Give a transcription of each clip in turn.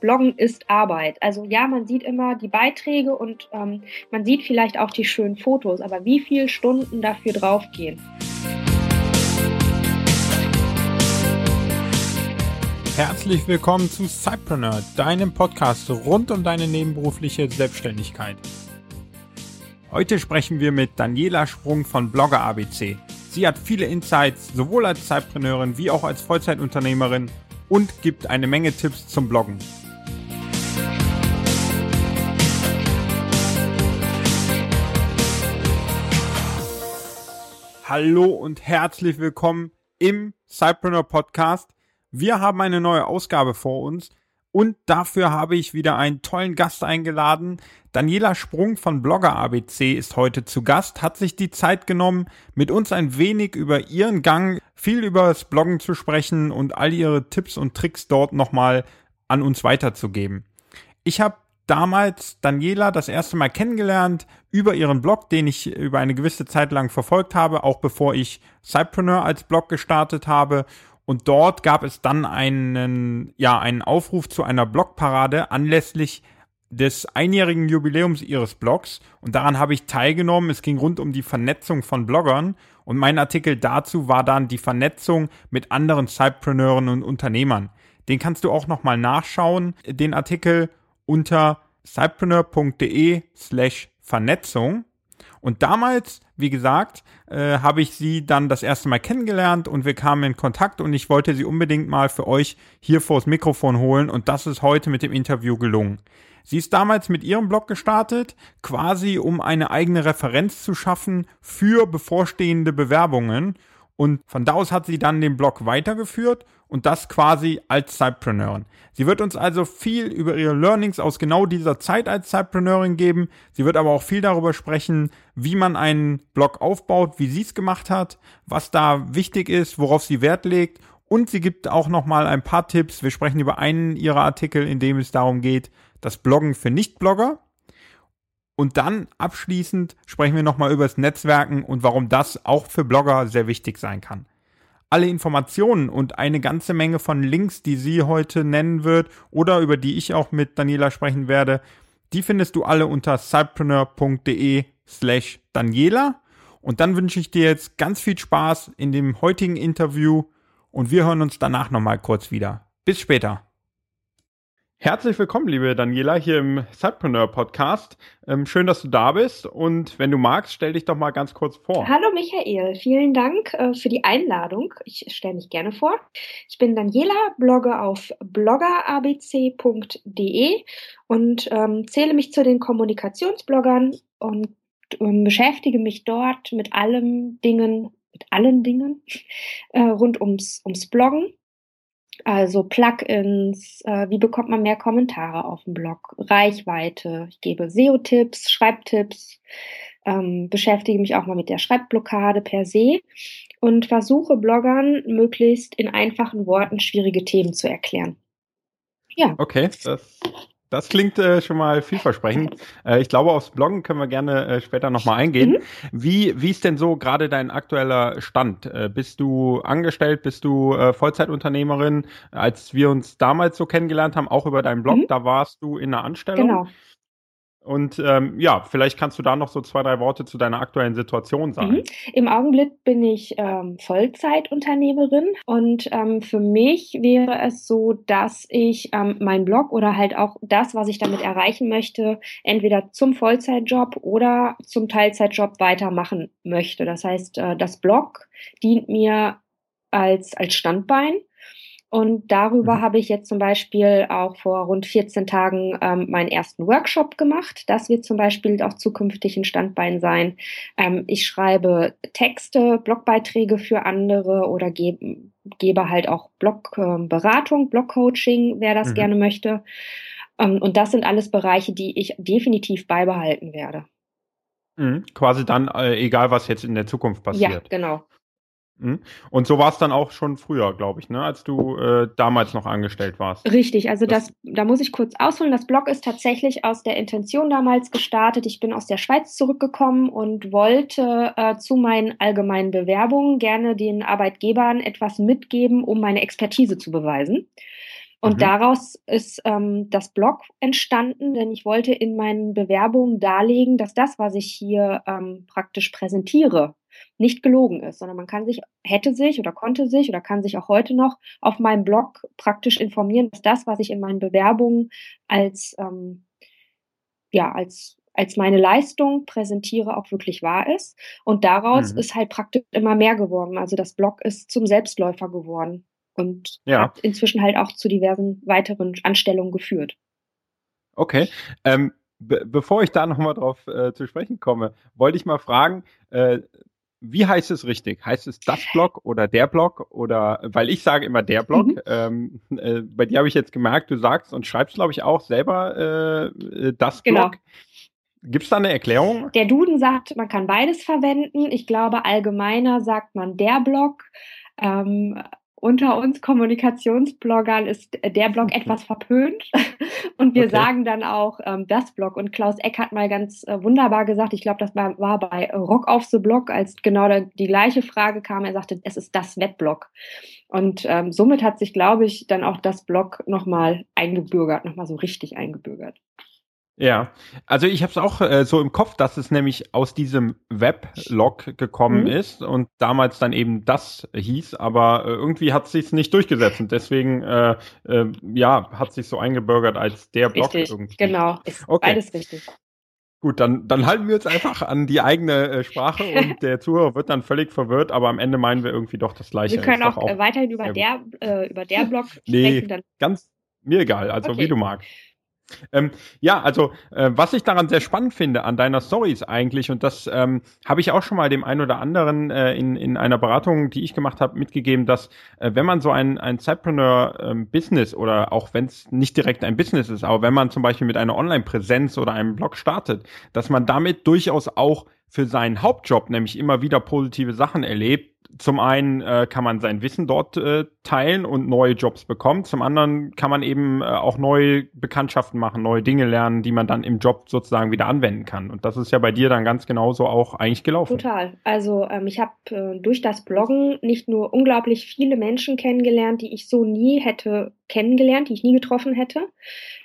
Bloggen ist Arbeit. Also ja, man sieht immer die Beiträge und ähm, man sieht vielleicht auch die schönen Fotos, aber wie viele Stunden dafür draufgehen? Herzlich willkommen zu Cypreneur, deinem Podcast rund um deine nebenberufliche Selbstständigkeit. Heute sprechen wir mit Daniela Sprung von Blogger ABC. Sie hat viele Insights, sowohl als Zeitpreneurin wie auch als Vollzeitunternehmerin und gibt eine Menge Tipps zum Bloggen. Hallo und herzlich willkommen im Cypreneur Podcast. Wir haben eine neue Ausgabe vor uns und dafür habe ich wieder einen tollen Gast eingeladen. Daniela Sprung von Blogger ABC ist heute zu Gast, hat sich die Zeit genommen, mit uns ein wenig über ihren Gang, viel über das Bloggen zu sprechen und all ihre Tipps und Tricks dort nochmal an uns weiterzugeben. Ich habe damals Daniela das erste Mal kennengelernt über ihren Blog, den ich über eine gewisse Zeit lang verfolgt habe, auch bevor ich Cypreneur als Blog gestartet habe. Und dort gab es dann einen, ja, einen Aufruf zu einer Blogparade anlässlich des einjährigen Jubiläums ihres Blogs und daran habe ich teilgenommen. Es ging rund um die Vernetzung von Bloggern und mein Artikel dazu war dann die Vernetzung mit anderen Cypreneuren und Unternehmern. Den kannst du auch nochmal nachschauen, den Artikel unter cypreneur.de slash Vernetzung. Und damals, wie gesagt, äh, habe ich sie dann das erste Mal kennengelernt und wir kamen in Kontakt und ich wollte sie unbedingt mal für euch hier vors Mikrofon holen und das ist heute mit dem Interview gelungen. Sie ist damals mit ihrem Blog gestartet, quasi um eine eigene Referenz zu schaffen für bevorstehende Bewerbungen und von da aus hat sie dann den Blog weitergeführt und das quasi als Cypreneurin. Sie wird uns also viel über ihre Learnings aus genau dieser Zeit als Cypreneurin geben. Sie wird aber auch viel darüber sprechen, wie man einen Blog aufbaut, wie sie es gemacht hat, was da wichtig ist, worauf sie Wert legt und sie gibt auch noch mal ein paar Tipps. Wir sprechen über einen ihrer Artikel, in dem es darum geht, das Bloggen für Nicht-Blogger. Und dann abschließend sprechen wir nochmal über das Netzwerken und warum das auch für Blogger sehr wichtig sein kann. Alle Informationen und eine ganze Menge von Links, die sie heute nennen wird oder über die ich auch mit Daniela sprechen werde, die findest du alle unter cypreneur.de slash Daniela. Und dann wünsche ich dir jetzt ganz viel Spaß in dem heutigen Interview und wir hören uns danach nochmal kurz wieder. Bis später. Herzlich willkommen, liebe Daniela, hier im Cypreneur Podcast. Ähm, schön, dass du da bist. Und wenn du magst, stell dich doch mal ganz kurz vor. Hallo Michael, vielen Dank äh, für die Einladung. Ich stelle mich gerne vor. Ich bin Daniela, blogge auf bloggerabc.de und ähm, zähle mich zu den Kommunikationsbloggern und ähm, beschäftige mich dort mit allem Dingen, mit allen Dingen äh, rund ums, ums Bloggen also Plugins, äh, wie bekommt man mehr Kommentare auf dem Blog, Reichweite. Ich gebe SEO-Tipps, Schreibtipps, ähm, beschäftige mich auch mal mit der Schreibblockade per se und versuche Bloggern möglichst in einfachen Worten schwierige Themen zu erklären. Ja. Okay, das das klingt äh, schon mal vielversprechend. Äh, ich glaube, aufs Bloggen können wir gerne äh, später nochmal eingehen. Mhm. Wie, wie ist denn so gerade dein aktueller Stand? Äh, bist du angestellt, bist du äh, Vollzeitunternehmerin? Als wir uns damals so kennengelernt haben, auch über deinen Blog, mhm. da warst du in einer Anstellung. Genau. Und ähm, ja, vielleicht kannst du da noch so zwei, drei Worte zu deiner aktuellen Situation sagen. Mhm. Im Augenblick bin ich ähm, Vollzeitunternehmerin und ähm, für mich wäre es so, dass ich ähm, mein Blog oder halt auch das, was ich damit erreichen möchte, entweder zum Vollzeitjob oder zum Teilzeitjob weitermachen möchte. Das heißt, äh, das Blog dient mir als, als Standbein und darüber mhm. habe ich jetzt zum Beispiel auch vor rund 14 Tagen ähm, meinen ersten Workshop gemacht. Das wird zum Beispiel auch zukünftig ein Standbein sein. Ähm, ich schreibe Texte, Blogbeiträge für andere oder gebe, gebe halt auch Blogberatung, äh, Blogcoaching, wer das mhm. gerne möchte. Ähm, und das sind alles Bereiche, die ich definitiv beibehalten werde. Mhm. Quasi dann, äh, egal was jetzt in der Zukunft passiert. Ja, genau. Mhm. Und so war es dann auch schon früher, glaube ich, ne, als du äh, damals noch angestellt warst. Richtig, also das, das, da muss ich kurz ausholen. Das Blog ist tatsächlich aus der Intention damals gestartet. Ich bin aus der Schweiz zurückgekommen und wollte äh, zu meinen allgemeinen Bewerbungen gerne den Arbeitgebern etwas mitgeben, um meine Expertise zu beweisen. Und mhm. daraus ist ähm, das Blog entstanden, denn ich wollte in meinen Bewerbungen darlegen, dass das, was ich hier ähm, praktisch präsentiere, nicht gelogen ist, sondern man kann sich, hätte sich oder konnte sich oder kann sich auch heute noch auf meinem Blog praktisch informieren, dass das, was ich in meinen Bewerbungen als, ähm, ja, als als meine Leistung präsentiere, auch wirklich wahr ist. Und daraus mhm. ist halt praktisch immer mehr geworden. Also das Blog ist zum Selbstläufer geworden und ja. hat inzwischen halt auch zu diversen weiteren Anstellungen geführt. Okay. Ähm, be bevor ich da nochmal drauf äh, zu sprechen komme, wollte ich mal fragen, äh, wie heißt es richtig? Heißt es das Blog oder der Blog? Oder weil ich sage immer der Blog. Mhm. Ähm, äh, bei dir habe ich jetzt gemerkt, du sagst und schreibst, glaube ich, auch selber äh, äh das genau. Blog. Gibt es da eine Erklärung? Der Duden sagt, man kann beides verwenden. Ich glaube, allgemeiner sagt man der Blog. Ähm, unter uns Kommunikationsbloggern ist der Blog etwas verpönt und wir okay. sagen dann auch ähm, das Blog. Und Klaus Eck hat mal ganz äh, wunderbar gesagt, ich glaube, das war, war bei Rock auf the Blog, als genau da, die gleiche Frage kam. Er sagte, es ist das Webblog. Und ähm, somit hat sich, glaube ich, dann auch das Blog nochmal eingebürgert, nochmal so richtig eingebürgert. Ja, also ich habe es auch äh, so im Kopf, dass es nämlich aus diesem Weblog gekommen mhm. ist und damals dann eben das hieß, aber äh, irgendwie hat es sich nicht durchgesetzt und deswegen äh, äh, ja hat sich so eingebürgert als der Blog richtig, irgendwie. Genau, ist okay. beides richtig. Gut, dann, dann halten wir uns einfach an die eigene äh, Sprache und der Zuhörer wird dann völlig verwirrt, aber am Ende meinen wir irgendwie doch das Gleiche. Wir können auch, auch, weiterhin über der, äh, über der Blog nee, sprechen. Dann. ganz mir egal, also okay. wie du magst. Ähm, ja, also äh, was ich daran sehr spannend finde an deiner Stories eigentlich, und das ähm, habe ich auch schon mal dem einen oder anderen äh, in, in einer Beratung, die ich gemacht habe, mitgegeben, dass äh, wenn man so ein, ein Zeitpreneur-Business ähm, oder auch wenn es nicht direkt ein Business ist, aber wenn man zum Beispiel mit einer Online-Präsenz oder einem Blog startet, dass man damit durchaus auch für seinen Hauptjob nämlich immer wieder positive Sachen erlebt, zum einen äh, kann man sein Wissen dort äh, teilen und neue Jobs bekommen. Zum anderen kann man eben äh, auch neue Bekanntschaften machen, neue Dinge lernen, die man dann im Job sozusagen wieder anwenden kann. Und das ist ja bei dir dann ganz genauso auch eigentlich gelaufen. Total. Also ähm, ich habe äh, durch das Bloggen nicht nur unglaublich viele Menschen kennengelernt, die ich so nie hätte kennengelernt, die ich nie getroffen hätte.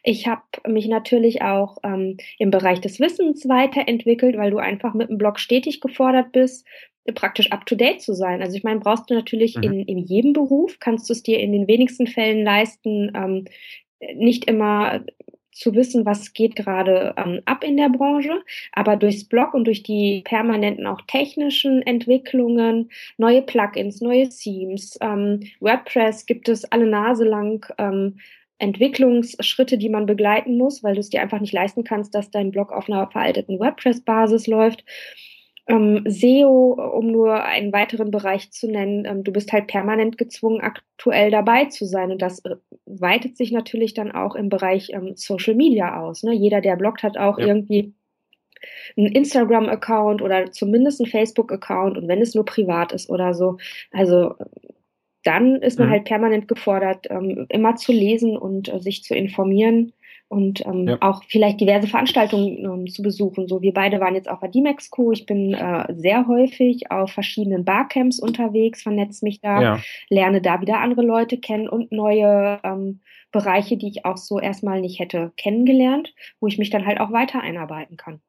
Ich habe mich natürlich auch ähm, im Bereich des Wissens weiterentwickelt, weil du einfach mit dem Blog stetig gefordert bist, praktisch up-to-date zu sein. Also ich meine, brauchst du natürlich mhm. in, in jedem Beruf, kannst du es dir in den wenigsten Fällen leisten, ähm, nicht immer zu wissen, was geht gerade ähm, ab in der Branche, aber durchs Blog und durch die permanenten auch technischen Entwicklungen, neue Plugins, neue Themes, ähm, WordPress gibt es alle Nase lang ähm, Entwicklungsschritte, die man begleiten muss, weil du es dir einfach nicht leisten kannst, dass dein Blog auf einer veralteten WordPress-Basis läuft ähm, SEO, um nur einen weiteren Bereich zu nennen, ähm, du bist halt permanent gezwungen, aktuell dabei zu sein. Und das äh, weitet sich natürlich dann auch im Bereich ähm, Social Media aus. Ne? Jeder, der bloggt, hat auch ja. irgendwie einen Instagram-Account oder zumindest einen Facebook-Account und wenn es nur privat ist oder so. Also dann ist man mhm. halt permanent gefordert, ähm, immer zu lesen und äh, sich zu informieren und ähm, ja. auch vielleicht diverse Veranstaltungen ähm, zu besuchen. So, wir beide waren jetzt auf der D-Max-Co. Ich bin äh, sehr häufig auf verschiedenen Barcamps unterwegs, vernetze mich da, ja. lerne da wieder andere Leute kennen und neue ähm, Bereiche, die ich auch so erstmal nicht hätte kennengelernt, wo ich mich dann halt auch weiter einarbeiten kann.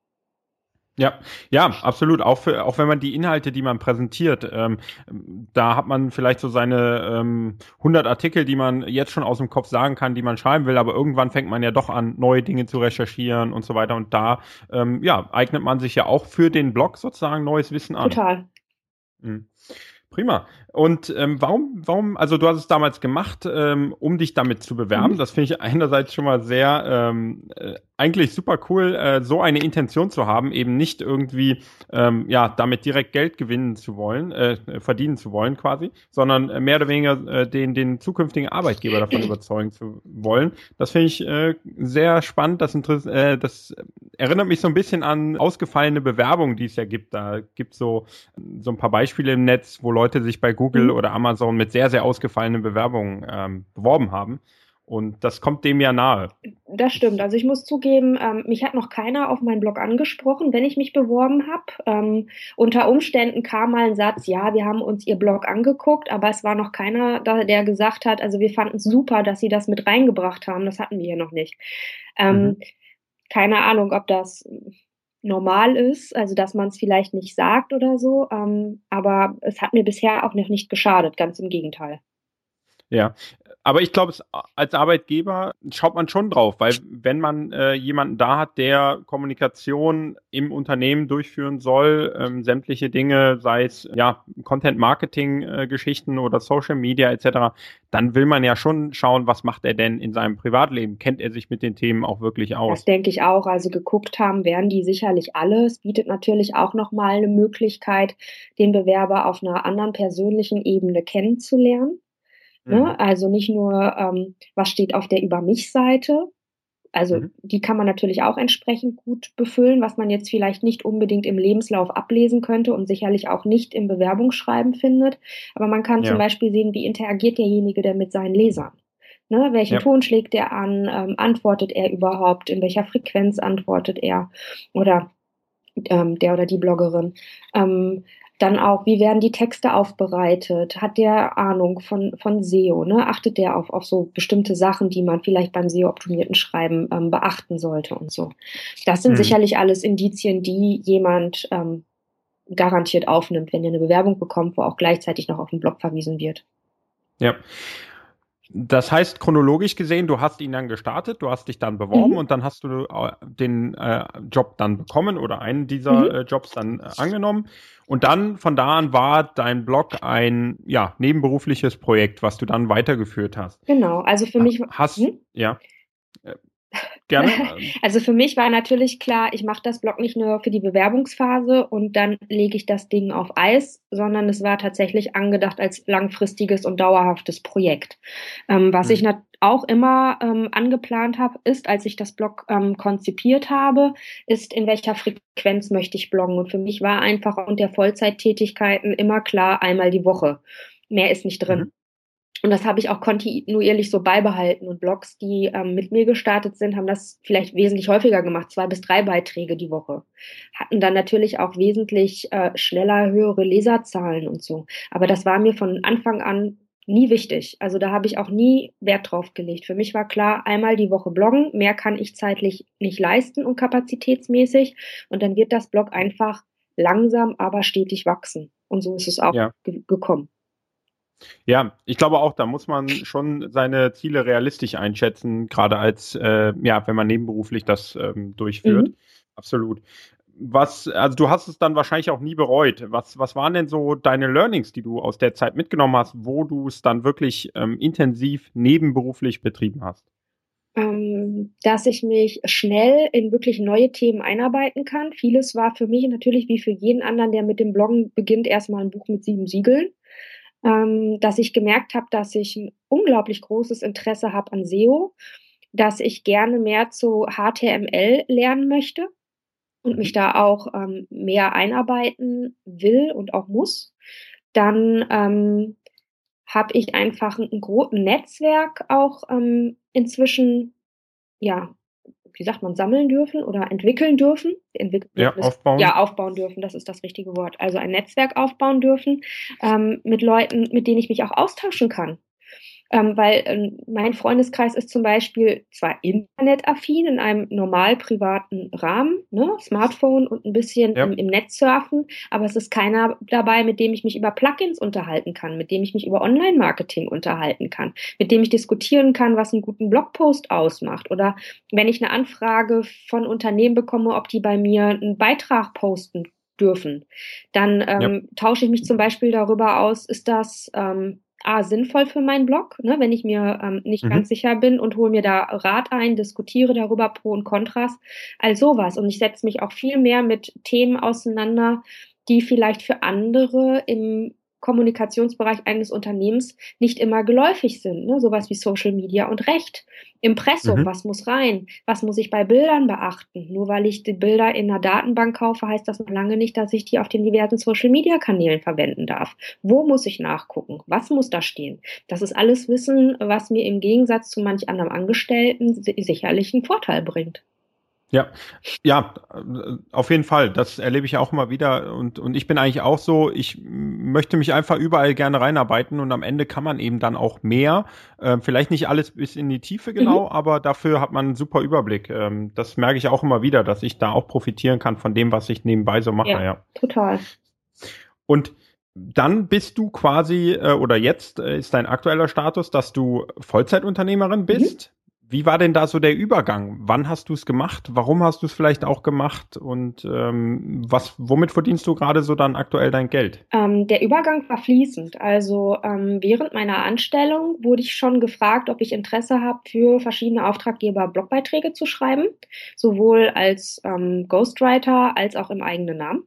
Ja, ja, absolut. Auch, für, auch wenn man die Inhalte, die man präsentiert, ähm, da hat man vielleicht so seine ähm, 100 Artikel, die man jetzt schon aus dem Kopf sagen kann, die man schreiben will, aber irgendwann fängt man ja doch an, neue Dinge zu recherchieren und so weiter. Und da, ähm, ja, eignet man sich ja auch für den Blog sozusagen neues Wissen an. Total. Mhm. Prima. Und ähm, warum, warum, also du hast es damals gemacht, ähm, um dich damit zu bewerben. Mhm. Das finde ich einerseits schon mal sehr ähm, äh, eigentlich super cool, äh, so eine Intention zu haben, eben nicht irgendwie ähm, ja damit direkt Geld gewinnen zu wollen, äh, verdienen zu wollen quasi, sondern äh, mehr oder weniger äh, den den zukünftigen Arbeitgeber davon überzeugen zu wollen. Das finde ich äh, sehr spannend. Das, äh, das erinnert mich so ein bisschen an ausgefallene Bewerbungen, die es ja gibt. Da gibt so so ein paar Beispiele im Netz, wo Leute sich bei Google mhm. oder Amazon mit sehr sehr ausgefallenen Bewerbungen ähm, beworben haben. Und das kommt dem ja nahe. Das stimmt. Also ich muss zugeben, ähm, mich hat noch keiner auf meinen Blog angesprochen, wenn ich mich beworben habe. Ähm, unter Umständen kam mal ein Satz, ja, wir haben uns Ihr Blog angeguckt, aber es war noch keiner, da, der gesagt hat, also wir fanden es super, dass Sie das mit reingebracht haben. Das hatten wir hier noch nicht. Ähm, mhm. Keine Ahnung, ob das normal ist, also dass man es vielleicht nicht sagt oder so. Ähm, aber es hat mir bisher auch noch nicht geschadet, ganz im Gegenteil. Ja, aber ich glaube, als Arbeitgeber schaut man schon drauf, weil wenn man äh, jemanden da hat, der Kommunikation im Unternehmen durchführen soll, ähm, sämtliche Dinge, sei es ja Content-Marketing-Geschichten äh, oder Social Media etc., dann will man ja schon schauen, was macht er denn in seinem Privatleben? Kennt er sich mit den Themen auch wirklich aus? Das denke ich auch. Also geguckt haben werden die sicherlich alle. Es bietet natürlich auch nochmal eine Möglichkeit, den Bewerber auf einer anderen persönlichen Ebene kennenzulernen. Ne? Mhm. Also nicht nur, ähm, was steht auf der Über mich-Seite. Also mhm. die kann man natürlich auch entsprechend gut befüllen, was man jetzt vielleicht nicht unbedingt im Lebenslauf ablesen könnte und sicherlich auch nicht im Bewerbungsschreiben findet. Aber man kann ja. zum Beispiel sehen, wie interagiert derjenige denn mit seinen Lesern. Ne, welchen ja. Ton schlägt er an? Ähm, antwortet er überhaupt? In welcher Frequenz antwortet er? Oder ähm, der oder die Bloggerin. Ähm, dann auch, wie werden die Texte aufbereitet? Hat der Ahnung von, von SEO? Ne? Achtet der auf, auf so bestimmte Sachen, die man vielleicht beim SEO-optimierten Schreiben ähm, beachten sollte und so? Das sind mhm. sicherlich alles Indizien, die jemand ähm, garantiert aufnimmt, wenn er eine Bewerbung bekommt, wo auch gleichzeitig noch auf den Blog verwiesen wird. Ja. Das heißt, chronologisch gesehen, du hast ihn dann gestartet, du hast dich dann beworben mhm. und dann hast du äh, den äh, Job dann bekommen oder einen dieser mhm. äh, Jobs dann äh, angenommen. Und dann von da an war dein Blog ein ja, nebenberufliches Projekt, was du dann weitergeführt hast. Genau, also für mich. Hast, hm? ja. Gerne. Also für mich war natürlich klar, ich mache das Blog nicht nur für die Bewerbungsphase und dann lege ich das Ding auf Eis, sondern es war tatsächlich angedacht als langfristiges und dauerhaftes Projekt. Ähm, was mhm. ich auch immer ähm, angeplant habe, ist, als ich das Blog ähm, konzipiert habe, ist, in welcher Frequenz möchte ich bloggen. Und für mich war einfach und der Vollzeittätigkeiten immer klar, einmal die Woche. Mehr ist nicht drin. Mhm. Und das habe ich auch kontinuierlich so beibehalten. Und Blogs, die ähm, mit mir gestartet sind, haben das vielleicht wesentlich häufiger gemacht, zwei bis drei Beiträge die Woche. Hatten dann natürlich auch wesentlich äh, schneller höhere Leserzahlen und so. Aber das war mir von Anfang an nie wichtig. Also da habe ich auch nie Wert drauf gelegt. Für mich war klar, einmal die Woche bloggen, mehr kann ich zeitlich nicht leisten und kapazitätsmäßig. Und dann wird das Blog einfach langsam, aber stetig wachsen. Und so ist es auch ja. ge gekommen. Ja, ich glaube auch, da muss man schon seine Ziele realistisch einschätzen, gerade als, äh, ja, wenn man nebenberuflich das ähm, durchführt. Mhm. Absolut. Was, also du hast es dann wahrscheinlich auch nie bereut. Was, was waren denn so deine Learnings, die du aus der Zeit mitgenommen hast, wo du es dann wirklich ähm, intensiv nebenberuflich betrieben hast? Ähm, dass ich mich schnell in wirklich neue Themen einarbeiten kann. Vieles war für mich natürlich wie für jeden anderen, der mit dem Bloggen beginnt, erstmal ein Buch mit sieben Siegeln ähm, dass ich gemerkt habe, dass ich ein unglaublich großes Interesse habe an SEO, dass ich gerne mehr zu HTML lernen möchte und mich mhm. da auch ähm, mehr einarbeiten will und auch muss. Dann ähm, habe ich einfach ein, ein großes Netzwerk auch ähm, inzwischen ja wie sagt man, sammeln dürfen oder entwickeln dürfen. Entwick ja, aufbauen. Ja, aufbauen dürfen, das ist das richtige Wort. Also ein Netzwerk aufbauen dürfen ähm, mit Leuten, mit denen ich mich auch austauschen kann ähm, weil ähm, mein Freundeskreis ist zum Beispiel zwar internetaffin in einem normal privaten Rahmen, ne, Smartphone und ein bisschen ja. im, im, Netz surfen, aber es ist keiner dabei, mit dem ich mich über Plugins unterhalten kann, mit dem ich mich über Online-Marketing unterhalten kann, mit dem ich diskutieren kann, was einen guten Blogpost ausmacht oder wenn ich eine Anfrage von Unternehmen bekomme, ob die bei mir einen Beitrag posten dürfen, dann ähm, ja. tausche ich mich zum Beispiel darüber aus, ist das ähm, A, sinnvoll für meinen Blog, ne, wenn ich mir ähm, nicht mhm. ganz sicher bin und hole mir da Rat ein, diskutiere darüber Pro und Kontras, all sowas. Und ich setze mich auch viel mehr mit Themen auseinander, die vielleicht für andere im Kommunikationsbereich eines Unternehmens nicht immer geläufig sind. Ne? Sowas wie Social Media und Recht. Impressum, mhm. was muss rein? Was muss ich bei Bildern beachten? Nur weil ich die Bilder in einer Datenbank kaufe, heißt das noch lange nicht, dass ich die auf den diversen Social Media Kanälen verwenden darf. Wo muss ich nachgucken? Was muss da stehen? Das ist alles Wissen, was mir im Gegensatz zu manch anderem Angestellten sicherlich einen Vorteil bringt. Ja, ja, auf jeden Fall. Das erlebe ich auch immer wieder. Und, und ich bin eigentlich auch so, ich möchte mich einfach überall gerne reinarbeiten und am Ende kann man eben dann auch mehr. Ähm, vielleicht nicht alles bis in die Tiefe genau, mhm. aber dafür hat man einen super Überblick. Ähm, das merke ich auch immer wieder, dass ich da auch profitieren kann von dem, was ich nebenbei so mache. Ja, ja. total. Und dann bist du quasi, äh, oder jetzt äh, ist dein aktueller Status, dass du Vollzeitunternehmerin bist. Mhm. Wie war denn da so der Übergang? Wann hast du es gemacht? Warum hast du es vielleicht auch gemacht? Und ähm, was, womit verdienst du gerade so dann aktuell dein Geld? Ähm, der Übergang war fließend. Also ähm, während meiner Anstellung wurde ich schon gefragt, ob ich Interesse habe, für verschiedene Auftraggeber Blogbeiträge zu schreiben, sowohl als ähm, Ghostwriter als auch im eigenen Namen.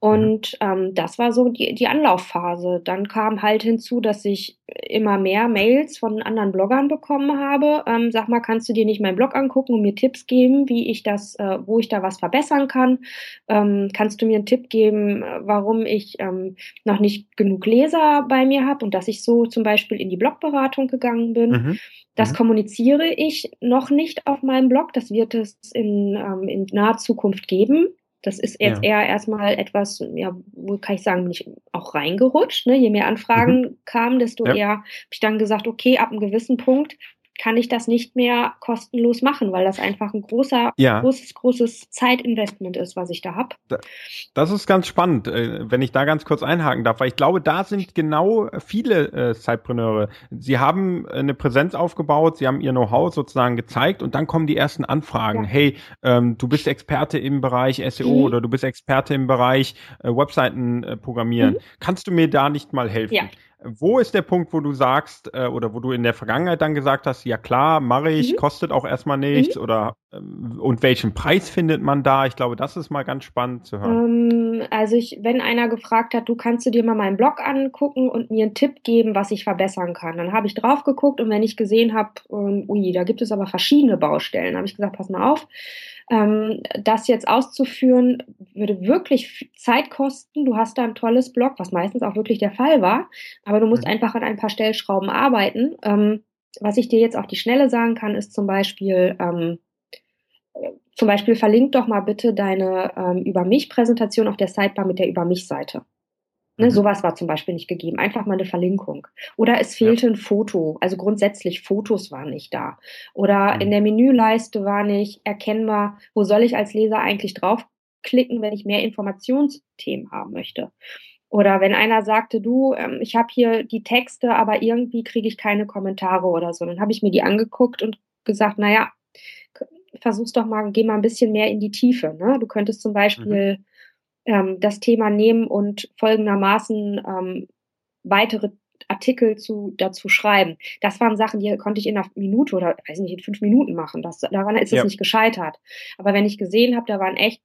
Mhm. Und ähm, das war so die, die Anlaufphase. Dann kam halt hinzu, dass ich immer mehr Mails von anderen Bloggern bekommen habe. Ähm, sag mal, kannst du dir nicht meinen Blog angucken und mir Tipps geben, wie ich das, äh, wo ich da was verbessern kann? Ähm, kannst du mir einen Tipp geben, warum ich ähm, noch nicht genug Leser bei mir habe und dass ich so zum Beispiel in die Blogberatung gegangen bin? Mhm. Das mhm. kommuniziere ich noch nicht auf meinem Blog. Das wird es in, ähm, in naher Zukunft geben. Das ist jetzt ja. eher erstmal etwas, ja, wo kann ich sagen, bin ich auch reingerutscht. Ne? Je mehr Anfragen mhm. kamen, desto ja. eher habe ich dann gesagt, okay, ab einem gewissen Punkt kann ich das nicht mehr kostenlos machen, weil das einfach ein großer, ja. großes, großes Zeitinvestment ist, was ich da habe. Das ist ganz spannend, äh, wenn ich da ganz kurz einhaken darf, weil ich glaube, da sind genau viele äh, Zeitpreneure. Sie haben eine Präsenz aufgebaut, sie haben ihr Know-how sozusagen gezeigt und dann kommen die ersten Anfragen. Ja. Hey, ähm, du bist Experte im Bereich SEO mhm. oder du bist Experte im Bereich äh, Webseiten äh, programmieren. Mhm. Kannst du mir da nicht mal helfen? Ja. Wo ist der Punkt, wo du sagst, äh, oder wo du in der Vergangenheit dann gesagt hast, ja klar, mache ich, mhm. kostet auch erstmal nichts, mhm. oder ähm, und welchen Preis findet man da? Ich glaube, das ist mal ganz spannend zu hören. Ähm, also ich, wenn einer gefragt hat, du kannst du dir mal meinen Blog angucken und mir einen Tipp geben, was ich verbessern kann, dann habe ich drauf geguckt und wenn ich gesehen habe, ähm, ui, da gibt es aber verschiedene Baustellen, habe ich gesagt, pass mal auf ähm, das jetzt auszuführen, würde wirklich Zeit kosten. Du hast da ein tolles Blog, was meistens auch wirklich der Fall war, aber du musst mhm. einfach an ein paar Stellschrauben arbeiten. Ähm, was ich dir jetzt auf die Schnelle sagen kann, ist zum Beispiel, ähm, zum Beispiel verlink doch mal bitte deine ähm, Über mich-Präsentation auf der Sidebar mit der Über mich-Seite. Ne, mhm. Sowas war zum Beispiel nicht gegeben. Einfach mal eine Verlinkung. Oder es fehlte ja. ein Foto. Also grundsätzlich Fotos waren nicht da. Oder mhm. in der Menüleiste war nicht erkennbar, wo soll ich als Leser eigentlich draufklicken, wenn ich mehr Informationsthemen haben möchte. Oder wenn einer sagte, du, ähm, ich habe hier die Texte, aber irgendwie kriege ich keine Kommentare oder so. Dann habe ich mir die angeguckt und gesagt, naja, versuch's doch mal, geh mal ein bisschen mehr in die Tiefe. Ne? Du könntest zum mhm. Beispiel mhm ähm, das Thema nehmen und folgendermaßen ähm, weitere Artikel zu, dazu schreiben. Das waren Sachen, die konnte ich in einer Minute oder weiß nicht, in fünf Minuten machen. Das, daran ist ja. es nicht gescheitert. Aber wenn ich gesehen habe, da waren echt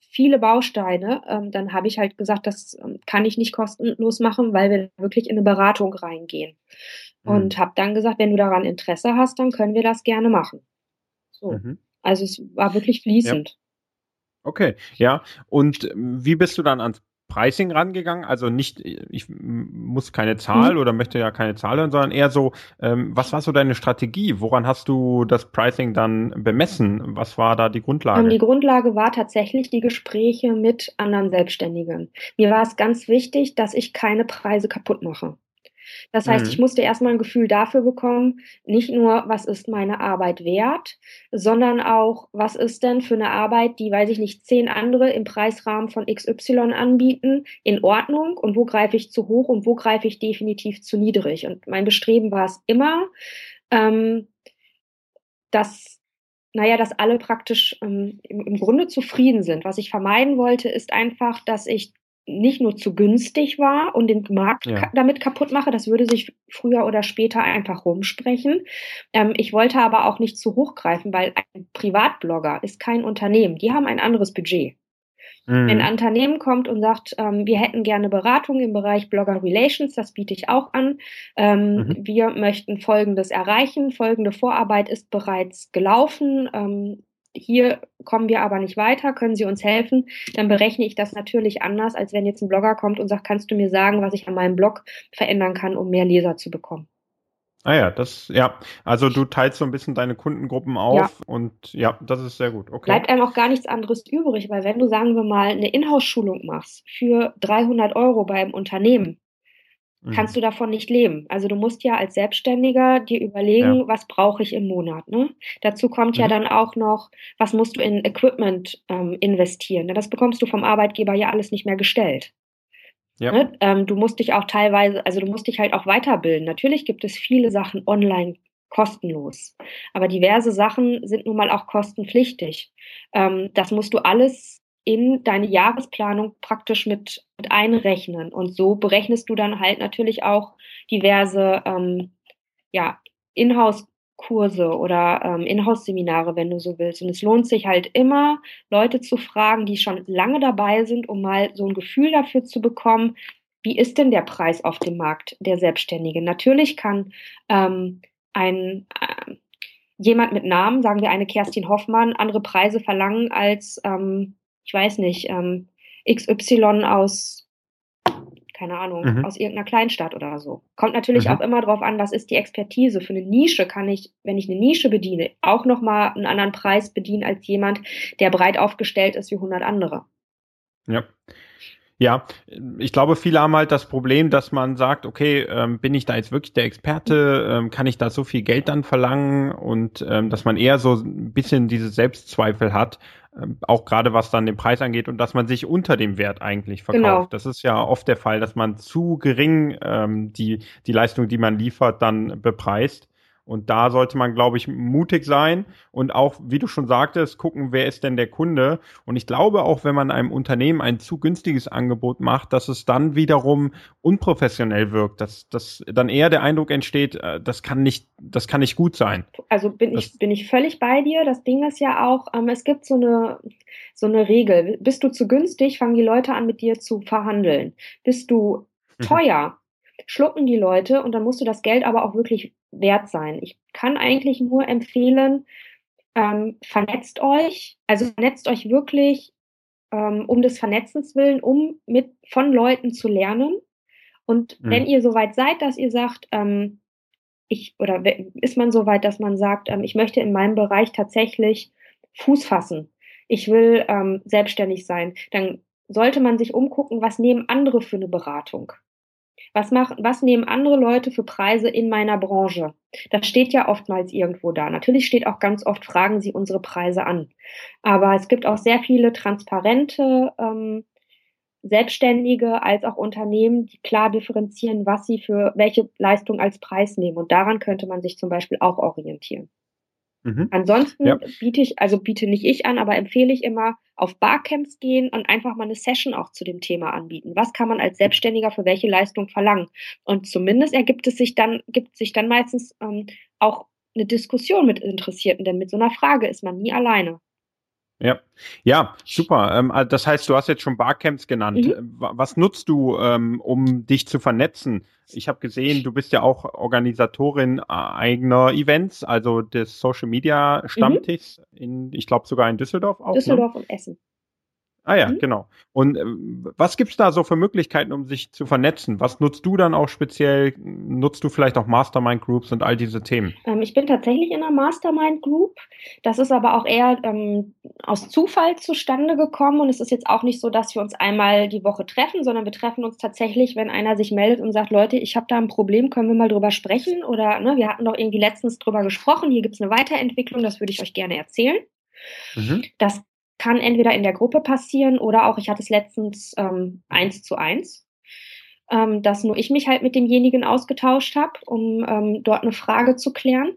viele Bausteine, ähm, dann habe ich halt gesagt, das ähm, kann ich nicht kostenlos machen, weil wir wirklich in eine Beratung reingehen. Mhm. Und habe dann gesagt, wenn du daran Interesse hast, dann können wir das gerne machen. So. Mhm. Also es war wirklich fließend. Okay, ja. Und ähm, wie bist du dann ans Pricing rangegangen? Also nicht, ich muss keine Zahl mhm. oder möchte ja keine Zahl hören, sondern eher so, ähm, was war so deine Strategie? Woran hast du das Pricing dann bemessen? Was war da die Grundlage? Und die Grundlage war tatsächlich die Gespräche mit anderen Selbstständigen. Mir war es ganz wichtig, dass ich keine Preise kaputt mache. Das heißt, mhm. ich musste erstmal ein Gefühl dafür bekommen, nicht nur, was ist meine Arbeit wert, sondern auch, was ist denn für eine Arbeit, die, weiß ich nicht, zehn andere im Preisrahmen von XY anbieten, in Ordnung und wo greife ich zu hoch und wo greife ich definitiv zu niedrig. Und mein Bestreben war es immer, ähm, dass naja, dass alle praktisch ähm, im, im Grunde zufrieden sind. Was ich vermeiden wollte, ist einfach, dass ich nicht nur zu günstig war und den Markt ja. damit kaputt mache, das würde sich früher oder später einfach rumsprechen. Ähm, ich wollte aber auch nicht zu hoch greifen, weil ein Privatblogger ist kein Unternehmen. Die haben ein anderes Budget. Mhm. Wenn ein Unternehmen kommt und sagt, ähm, wir hätten gerne Beratung im Bereich Blogger Relations, das biete ich auch an. Ähm, mhm. Wir möchten Folgendes erreichen. Folgende Vorarbeit ist bereits gelaufen. Ähm, hier kommen wir aber nicht weiter, können Sie uns helfen? Dann berechne ich das natürlich anders, als wenn jetzt ein Blogger kommt und sagt, kannst du mir sagen, was ich an meinem Blog verändern kann, um mehr Leser zu bekommen? Ah ja, das, ja. Also du teilst so ein bisschen deine Kundengruppen auf ja. und ja, das ist sehr gut. Okay. Bleibt einem auch gar nichts anderes übrig, weil wenn du, sagen wir mal, eine Inhouse-Schulung machst für 300 Euro beim Unternehmen. Kannst du davon nicht leben. Also du musst ja als Selbstständiger dir überlegen, ja. was brauche ich im Monat. Ne? Dazu kommt mhm. ja dann auch noch, was musst du in Equipment ähm, investieren. Das bekommst du vom Arbeitgeber ja alles nicht mehr gestellt. Ja. Ne? Ähm, du musst dich auch teilweise, also du musst dich halt auch weiterbilden. Natürlich gibt es viele Sachen online kostenlos, aber diverse Sachen sind nun mal auch kostenpflichtig. Ähm, das musst du alles in deine Jahresplanung praktisch mit, mit einrechnen. Und so berechnest du dann halt natürlich auch diverse ähm, ja, Inhouse Kurse oder ähm, Inhouse-Seminare, wenn du so willst. Und es lohnt sich halt immer, Leute zu fragen, die schon lange dabei sind, um mal so ein Gefühl dafür zu bekommen, wie ist denn der Preis auf dem Markt der Selbstständige? Natürlich kann ähm, ein äh, jemand mit Namen, sagen wir eine Kerstin Hoffmann, andere Preise verlangen als, ähm, ich weiß nicht, ähm, XY aus keine Ahnung, mhm. aus irgendeiner Kleinstadt oder so. Kommt natürlich mhm. auch immer darauf an, was ist die Expertise. Für eine Nische kann ich, wenn ich eine Nische bediene, auch nochmal einen anderen Preis bedienen als jemand, der breit aufgestellt ist wie 100 andere. Ja. Ja, ich glaube, viele haben halt das Problem, dass man sagt, okay, ähm, bin ich da jetzt wirklich der Experte? Ähm, kann ich da so viel Geld dann verlangen? Und ähm, dass man eher so ein bisschen diese Selbstzweifel hat, ähm, auch gerade was dann den Preis angeht und dass man sich unter dem Wert eigentlich verkauft. Genau. Das ist ja oft der Fall, dass man zu gering ähm, die, die Leistung, die man liefert, dann bepreist. Und da sollte man, glaube ich, mutig sein und auch, wie du schon sagtest, gucken, wer ist denn der Kunde. Und ich glaube auch, wenn man einem Unternehmen ein zu günstiges Angebot macht, dass es dann wiederum unprofessionell wirkt, dass, dass dann eher der Eindruck entsteht, äh, das kann nicht, das kann nicht gut sein. Also bin das, ich, bin ich völlig bei dir. Das Ding ist ja auch, ähm, es gibt so eine, so eine Regel. Bist du zu günstig, fangen die Leute an, mit dir zu verhandeln. Bist du mhm. teuer, schlucken die Leute und dann musst du das Geld aber auch wirklich wert sein. Ich kann eigentlich nur empfehlen, ähm, vernetzt euch, also vernetzt euch wirklich ähm, um des Vernetzens willen, um mit von Leuten zu lernen. Und mhm. wenn ihr soweit seid, dass ihr sagt, ähm, ich oder ist man so weit, dass man sagt, ähm, ich möchte in meinem Bereich tatsächlich Fuß fassen, ich will ähm, selbstständig sein, dann sollte man sich umgucken, was nehmen andere für eine Beratung. Was, machen, was nehmen andere Leute für Preise in meiner Branche? Das steht ja oftmals irgendwo da. Natürlich steht auch ganz oft, fragen Sie unsere Preise an. Aber es gibt auch sehr viele transparente ähm, Selbstständige als auch Unternehmen, die klar differenzieren, was sie für welche Leistung als Preis nehmen. Und daran könnte man sich zum Beispiel auch orientieren. Mhm. Ansonsten ja. biete ich, also biete nicht ich an, aber empfehle ich immer, auf Barcamps gehen und einfach mal eine Session auch zu dem Thema anbieten. Was kann man als Selbstständiger für welche Leistung verlangen? Und zumindest ergibt es sich dann, gibt sich dann meistens ähm, auch eine Diskussion mit Interessierten, denn mit so einer Frage ist man nie alleine. Ja, ja, super. Ähm, äh, das heißt, du hast jetzt schon Barcamps genannt. Mhm. Was nutzt du, ähm, um dich zu vernetzen? Ich habe gesehen, du bist ja auch Organisatorin äh, eigener Events, also des Social Media Stammtischs mhm. in, ich glaube sogar in Düsseldorf auch. Ne? Düsseldorf ne? und Essen. Ah ja, mhm. genau. Und äh, was gibt's da so für Möglichkeiten, um sich zu vernetzen? Was nutzt du dann auch speziell? Nutzt du vielleicht auch Mastermind Groups und all diese Themen? Ähm, ich bin tatsächlich in einer Mastermind Group. Das ist aber auch eher ähm, aus Zufall zustande gekommen. Und es ist jetzt auch nicht so, dass wir uns einmal die Woche treffen, sondern wir treffen uns tatsächlich, wenn einer sich meldet und sagt, Leute, ich habe da ein Problem, können wir mal drüber sprechen? Oder ne, wir hatten doch irgendwie letztens drüber gesprochen, hier gibt's eine Weiterentwicklung, das würde ich euch gerne erzählen. Mhm. Das kann entweder in der Gruppe passieren oder auch, ich hatte es letztens ähm, eins zu eins, ähm, dass nur ich mich halt mit demjenigen ausgetauscht habe, um ähm, dort eine Frage zu klären.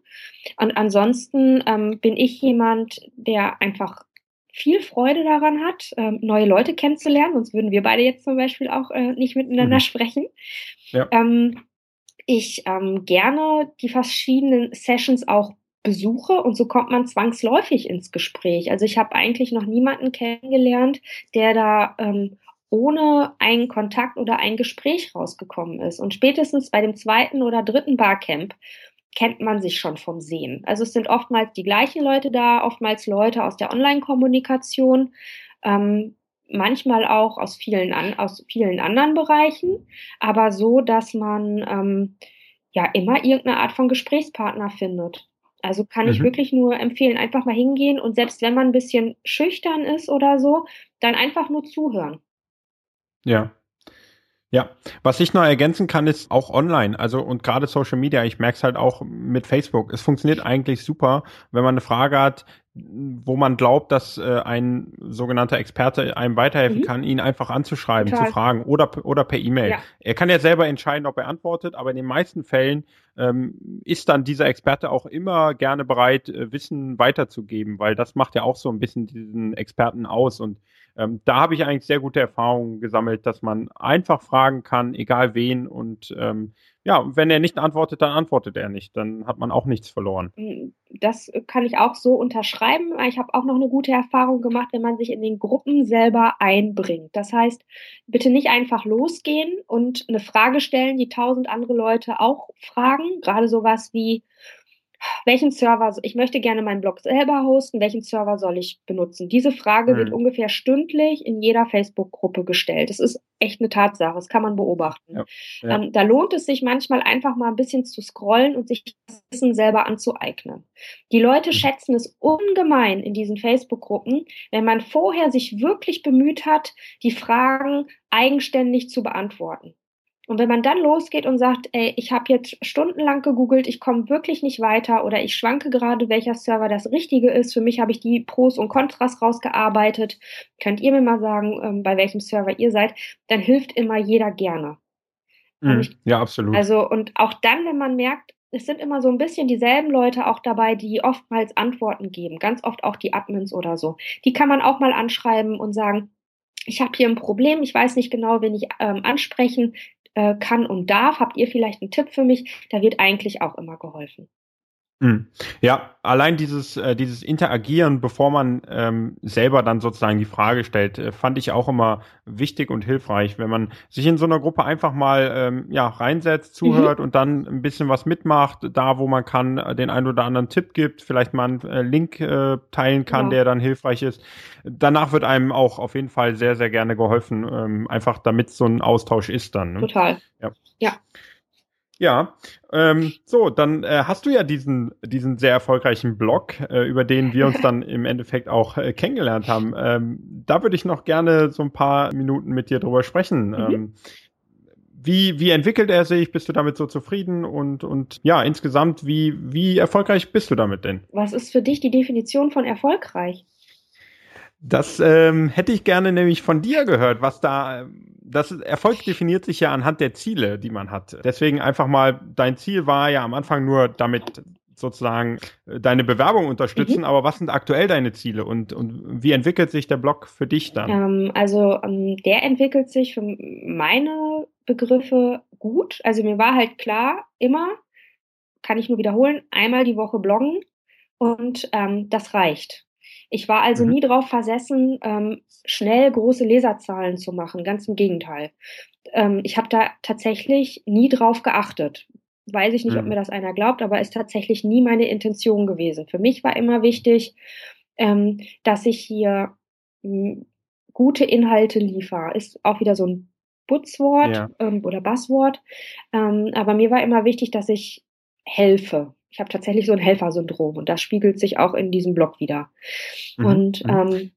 Und ansonsten ähm, bin ich jemand, der einfach viel Freude daran hat, ähm, neue Leute kennenzulernen, sonst würden wir beide jetzt zum Beispiel auch äh, nicht miteinander mhm. sprechen. Ja. Ähm, ich ähm, gerne die verschiedenen Sessions auch besuche und so kommt man zwangsläufig ins Gespräch. Also ich habe eigentlich noch niemanden kennengelernt, der da ähm, ohne einen Kontakt oder ein Gespräch rausgekommen ist. Und spätestens bei dem zweiten oder dritten Barcamp kennt man sich schon vom Sehen. Also es sind oftmals die gleichen Leute da, oftmals Leute aus der Online-Kommunikation, ähm, manchmal auch aus vielen, an, aus vielen anderen Bereichen, aber so, dass man ähm, ja immer irgendeine Art von Gesprächspartner findet. Also kann mhm. ich wirklich nur empfehlen, einfach mal hingehen und selbst wenn man ein bisschen schüchtern ist oder so, dann einfach nur zuhören. Ja. Ja, was ich noch ergänzen kann, ist auch online, also und gerade Social Media, ich merke es halt auch mit Facebook. Es funktioniert eigentlich super, wenn man eine Frage hat, wo man glaubt, dass äh, ein sogenannter Experte einem weiterhelfen mhm. kann, ihn einfach anzuschreiben, Total. zu fragen oder, oder per E-Mail. Ja. Er kann ja selber entscheiden, ob er antwortet, aber in den meisten Fällen ähm, ist dann dieser Experte auch immer gerne bereit, äh, Wissen weiterzugeben, weil das macht ja auch so ein bisschen diesen Experten aus. Und ähm, da habe ich eigentlich sehr gute Erfahrungen gesammelt, dass man einfach fragen kann, egal wen und ähm, ja, wenn er nicht antwortet, dann antwortet er nicht. Dann hat man auch nichts verloren. Hm, das kann ich auch so unterschreiben. Ich habe auch noch eine gute Erfahrung gemacht, wenn man sich in den Gruppen selber einbringt. Das heißt, bitte nicht einfach losgehen und eine Frage stellen, die tausend andere Leute auch fragen. Gerade sowas wie, welchen Server, ich möchte gerne meinen Blog selber hosten, welchen Server soll ich benutzen? Diese Frage mhm. wird ungefähr stündlich in jeder Facebook-Gruppe gestellt. Das ist echt eine Tatsache, das kann man beobachten. Ja, ja. Ähm, da lohnt es sich manchmal einfach mal ein bisschen zu scrollen und sich das Wissen selber anzueignen. Die Leute mhm. schätzen es ungemein in diesen Facebook-Gruppen, wenn man vorher sich wirklich bemüht hat, die Fragen eigenständig zu beantworten. Und wenn man dann losgeht und sagt, ey, ich habe jetzt stundenlang gegoogelt, ich komme wirklich nicht weiter oder ich schwanke gerade, welcher Server das Richtige ist, für mich habe ich die Pros und Kontras rausgearbeitet, könnt ihr mir mal sagen, ähm, bei welchem Server ihr seid, dann hilft immer jeder gerne. Mhm, ich, ja, absolut. Also, und auch dann, wenn man merkt, es sind immer so ein bisschen dieselben Leute auch dabei, die oftmals Antworten geben, ganz oft auch die Admins oder so. Die kann man auch mal anschreiben und sagen, ich habe hier ein Problem, ich weiß nicht genau, wen ich ähm, ansprechen kann und darf. Habt ihr vielleicht einen Tipp für mich? Da wird eigentlich auch immer geholfen. Hm. Ja, allein dieses, äh, dieses Interagieren, bevor man ähm, selber dann sozusagen die Frage stellt, äh, fand ich auch immer wichtig und hilfreich, wenn man sich in so einer Gruppe einfach mal ähm, ja, reinsetzt, zuhört mhm. und dann ein bisschen was mitmacht, da wo man kann, äh, den einen oder anderen Tipp gibt, vielleicht mal einen äh, Link äh, teilen kann, ja. der dann hilfreich ist. Danach wird einem auch auf jeden Fall sehr, sehr gerne geholfen, ähm, einfach damit so ein Austausch ist dann. Ne? Total. Ja. ja. Ja, ähm, so, dann äh, hast du ja diesen, diesen sehr erfolgreichen Blog, äh, über den wir uns dann im Endeffekt auch äh, kennengelernt haben. Ähm, da würde ich noch gerne so ein paar Minuten mit dir drüber sprechen. Mhm. Ähm, wie, wie entwickelt er sich? Bist du damit so zufrieden? Und, und ja, insgesamt, wie, wie erfolgreich bist du damit denn? Was ist für dich die Definition von erfolgreich? Das ähm, hätte ich gerne nämlich von dir gehört, was da, das Erfolg definiert sich ja anhand der Ziele, die man hat. Deswegen einfach mal, dein Ziel war ja am Anfang nur damit sozusagen äh, deine Bewerbung unterstützen, mhm. aber was sind aktuell deine Ziele und, und wie entwickelt sich der Blog für dich dann? Ähm, also ähm, der entwickelt sich für meine Begriffe gut. Also mir war halt klar, immer, kann ich nur wiederholen, einmal die Woche bloggen und ähm, das reicht. Ich war also mhm. nie darauf versessen, ähm, schnell große Leserzahlen zu machen. Ganz im Gegenteil. Ähm, ich habe da tatsächlich nie drauf geachtet. Weiß ich nicht, mhm. ob mir das einer glaubt, aber ist tatsächlich nie meine Intention gewesen. Für mich war immer wichtig, ähm, dass ich hier hm, gute Inhalte liefere. Ist auch wieder so ein Butzwort ja. ähm, oder Basswort. Ähm, aber mir war immer wichtig, dass ich helfe ich habe tatsächlich so ein Helfersyndrom und das spiegelt sich auch in diesem Blog wieder. Mhm. Und mhm. ähm,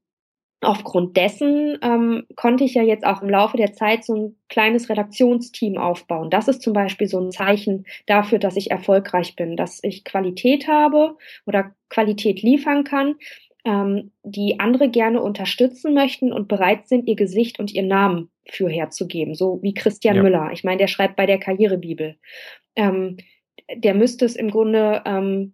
aufgrund dessen ähm, konnte ich ja jetzt auch im Laufe der Zeit so ein kleines Redaktionsteam aufbauen. Das ist zum Beispiel so ein Zeichen dafür, dass ich erfolgreich bin, dass ich Qualität habe oder Qualität liefern kann, ähm, die andere gerne unterstützen möchten und bereit sind, ihr Gesicht und ihren Namen für herzugeben. So wie Christian ja. Müller. Ich meine, der schreibt bei der Karrierebibel. Ähm, der müsste es im Grunde, ähm,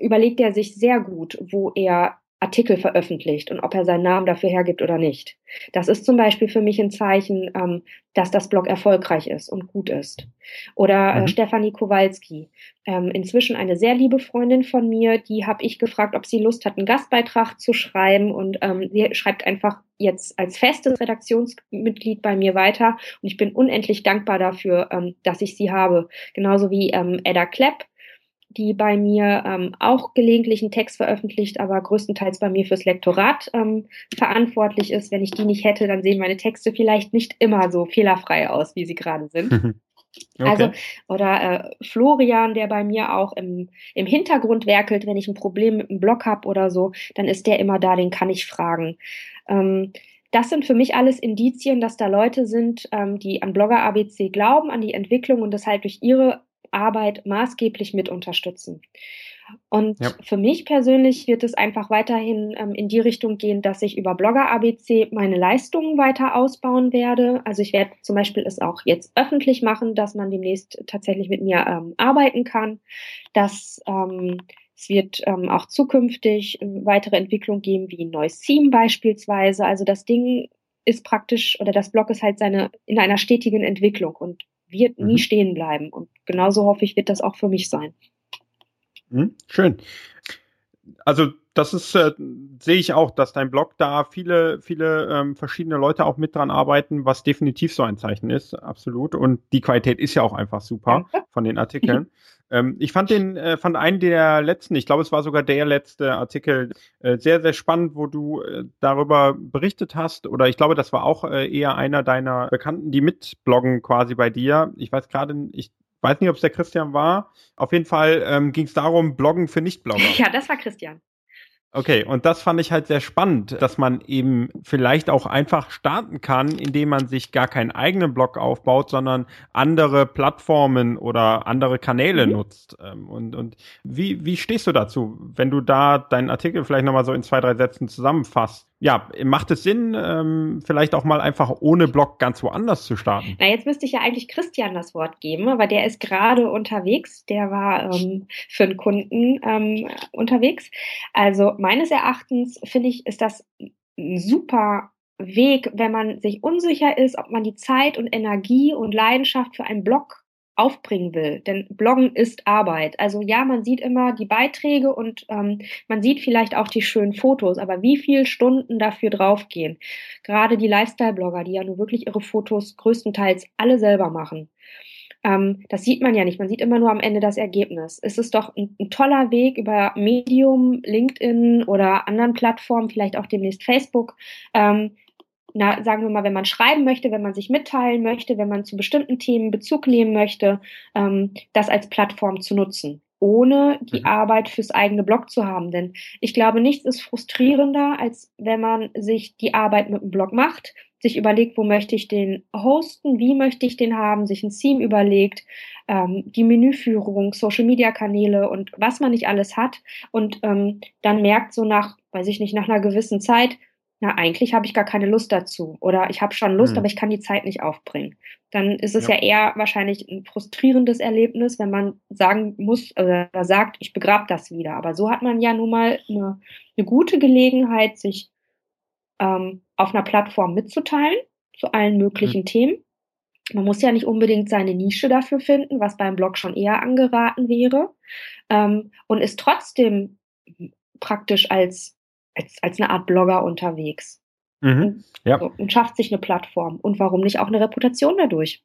überlegt er sich sehr gut, wo er Artikel veröffentlicht und ob er seinen Namen dafür hergibt oder nicht. Das ist zum Beispiel für mich ein Zeichen, ähm, dass das Blog erfolgreich ist und gut ist. Oder äh, mhm. Stefanie Kowalski, ähm, inzwischen eine sehr liebe Freundin von mir, die habe ich gefragt, ob sie Lust hat, einen Gastbeitrag zu schreiben und ähm, sie schreibt einfach jetzt als festes Redaktionsmitglied bei mir weiter und ich bin unendlich dankbar dafür, ähm, dass ich sie habe. Genauso wie ähm, Edda Klepp, die bei mir ähm, auch gelegentlich einen Text veröffentlicht, aber größtenteils bei mir fürs Lektorat ähm, verantwortlich ist. Wenn ich die nicht hätte, dann sehen meine Texte vielleicht nicht immer so fehlerfrei aus, wie sie gerade sind. Okay. Also, oder äh, Florian, der bei mir auch im, im Hintergrund werkelt, wenn ich ein Problem mit dem Blog habe oder so, dann ist der immer da, den kann ich fragen. Ähm, das sind für mich alles Indizien, dass da Leute sind, ähm, die an Blogger ABC glauben, an die Entwicklung und das halt durch ihre Arbeit maßgeblich mit unterstützen. Und ja. für mich persönlich wird es einfach weiterhin ähm, in die Richtung gehen, dass ich über Blogger ABC meine Leistungen weiter ausbauen werde. Also ich werde zum Beispiel es auch jetzt öffentlich machen, dass man demnächst tatsächlich mit mir ähm, arbeiten kann. Dass ähm, es wird ähm, auch zukünftig weitere Entwicklung geben, wie ein neues Theme beispielsweise. Also das Ding ist praktisch oder das Blog ist halt seine in einer stetigen Entwicklung und wird nie mhm. stehen bleiben. Und genauso hoffe ich, wird das auch für mich sein. Mhm, schön. Also das ist, äh, sehe ich auch, dass dein Blog da viele, viele ähm, verschiedene Leute auch mit dran arbeiten, was definitiv so ein Zeichen ist, absolut. Und die Qualität ist ja auch einfach super von den Artikeln. ähm, ich fand den, äh, fand einen der letzten, ich glaube, es war sogar der letzte Artikel, äh, sehr, sehr spannend, wo du äh, darüber berichtet hast. Oder ich glaube, das war auch äh, eher einer deiner Bekannten, die mitbloggen quasi bei dir. Ich weiß gerade, ich weiß nicht, ob es der Christian war. Auf jeden Fall ähm, ging es darum, Bloggen für Nichtblogger. Ja, das war Christian. Okay, und das fand ich halt sehr spannend, dass man eben vielleicht auch einfach starten kann, indem man sich gar keinen eigenen Blog aufbaut, sondern andere Plattformen oder andere Kanäle mhm. nutzt. Ähm, und, und wie, wie stehst du dazu, wenn du da deinen Artikel vielleicht nochmal so in zwei, drei Sätzen zusammenfasst? Ja, macht es Sinn, ähm, vielleicht auch mal einfach ohne Blog ganz woanders zu starten? Na, jetzt müsste ich ja eigentlich Christian das Wort geben, aber der ist gerade unterwegs. Der war ähm, für einen Kunden ähm, unterwegs. Also meines Erachtens finde ich, ist das ein super Weg, wenn man sich unsicher ist, ob man die Zeit und Energie und Leidenschaft für einen Blog aufbringen will. Denn Bloggen ist Arbeit. Also ja, man sieht immer die Beiträge und ähm, man sieht vielleicht auch die schönen Fotos, aber wie viele Stunden dafür draufgehen? Gerade die Lifestyle-Blogger, die ja nur wirklich ihre Fotos größtenteils alle selber machen. Ähm, das sieht man ja nicht. Man sieht immer nur am Ende das Ergebnis. Es ist doch ein, ein toller Weg über Medium, LinkedIn oder anderen Plattformen, vielleicht auch demnächst Facebook, ähm, na, sagen wir mal, wenn man schreiben möchte, wenn man sich mitteilen möchte, wenn man zu bestimmten Themen Bezug nehmen möchte, ähm, das als Plattform zu nutzen, ohne die mhm. Arbeit fürs eigene Blog zu haben. Denn ich glaube, nichts ist frustrierender, als wenn man sich die Arbeit mit dem Blog macht, sich überlegt, wo möchte ich den hosten, wie möchte ich den haben, sich ein Theme überlegt, ähm, die Menüführung, Social-Media-Kanäle und was man nicht alles hat und ähm, dann merkt so nach, weiß ich nicht, nach einer gewissen Zeit, na, eigentlich habe ich gar keine Lust dazu. Oder ich habe schon Lust, hm. aber ich kann die Zeit nicht aufbringen. Dann ist es ja. ja. eher wahrscheinlich ein frustrierendes Erlebnis, wenn man sagen muss oder sagt, ich begrab das wieder. Aber so hat man ja nun mal eine, eine gute Gelegenheit, sich ähm, auf einer Plattform mitzuteilen zu allen möglichen hm. Themen. Man muss ja nicht unbedingt seine Nische dafür finden, was beim Blog schon eher angeraten wäre. Ähm, und ist trotzdem praktisch als als, als eine Art Blogger unterwegs. Mhm, ja. So, und schafft sich eine Plattform. Und warum nicht auch eine Reputation dadurch?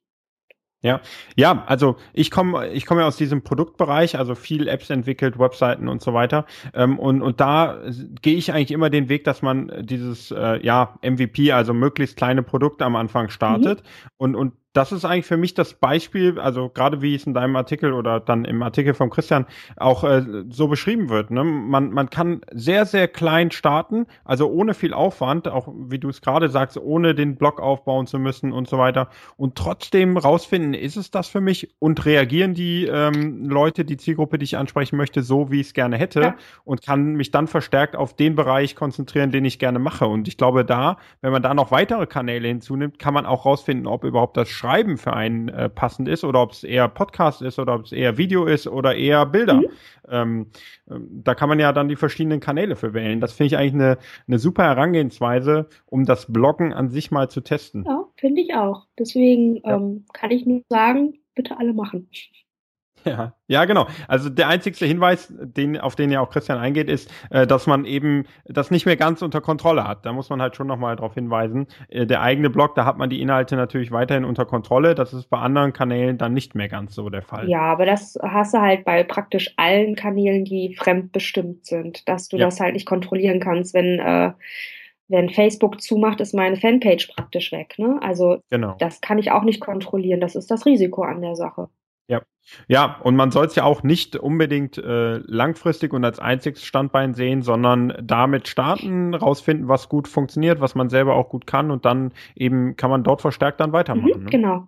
Ja, ja, also ich komme ich komme ja aus diesem Produktbereich, also viel Apps entwickelt, Webseiten und so weiter. Ähm, und, und da gehe ich eigentlich immer den Weg, dass man dieses äh, ja MVP, also möglichst kleine Produkte am Anfang startet mhm. und, und das ist eigentlich für mich das Beispiel, also gerade wie es in deinem Artikel oder dann im Artikel von Christian auch äh, so beschrieben wird. Ne? Man, man kann sehr, sehr klein starten, also ohne viel Aufwand, auch wie du es gerade sagst, ohne den Blog aufbauen zu müssen und so weiter. Und trotzdem rausfinden, ist es das für mich und reagieren die ähm, Leute, die Zielgruppe, die ich ansprechen möchte, so, wie ich es gerne hätte ja. und kann mich dann verstärkt auf den Bereich konzentrieren, den ich gerne mache. Und ich glaube, da, wenn man da noch weitere Kanäle hinzunimmt, kann man auch rausfinden, ob überhaupt das Schreiben für einen äh, passend ist oder ob es eher Podcast ist oder ob es eher Video ist oder eher Bilder. Mhm. Ähm, ähm, da kann man ja dann die verschiedenen Kanäle für wählen. Das finde ich eigentlich eine, eine super Herangehensweise, um das Bloggen an sich mal zu testen. Ja, finde ich auch. Deswegen ja. ähm, kann ich nur sagen, bitte alle machen. Ja, ja, genau. Also der einzigste Hinweis, den, auf den ja auch Christian eingeht, ist, äh, dass man eben das nicht mehr ganz unter Kontrolle hat. Da muss man halt schon nochmal darauf hinweisen. Äh, der eigene Blog, da hat man die Inhalte natürlich weiterhin unter Kontrolle. Das ist bei anderen Kanälen dann nicht mehr ganz so der Fall. Ja, aber das hast du halt bei praktisch allen Kanälen, die fremdbestimmt sind, dass du ja. das halt nicht kontrollieren kannst, wenn äh, wenn Facebook zumacht, ist meine Fanpage praktisch weg. Ne? Also genau. das kann ich auch nicht kontrollieren. Das ist das Risiko an der Sache. Ja. Ja, und man soll es ja auch nicht unbedingt äh, langfristig und als einziges Standbein sehen, sondern damit starten, rausfinden, was gut funktioniert, was man selber auch gut kann und dann eben kann man dort verstärkt dann weitermachen. Mhm, ne? Genau.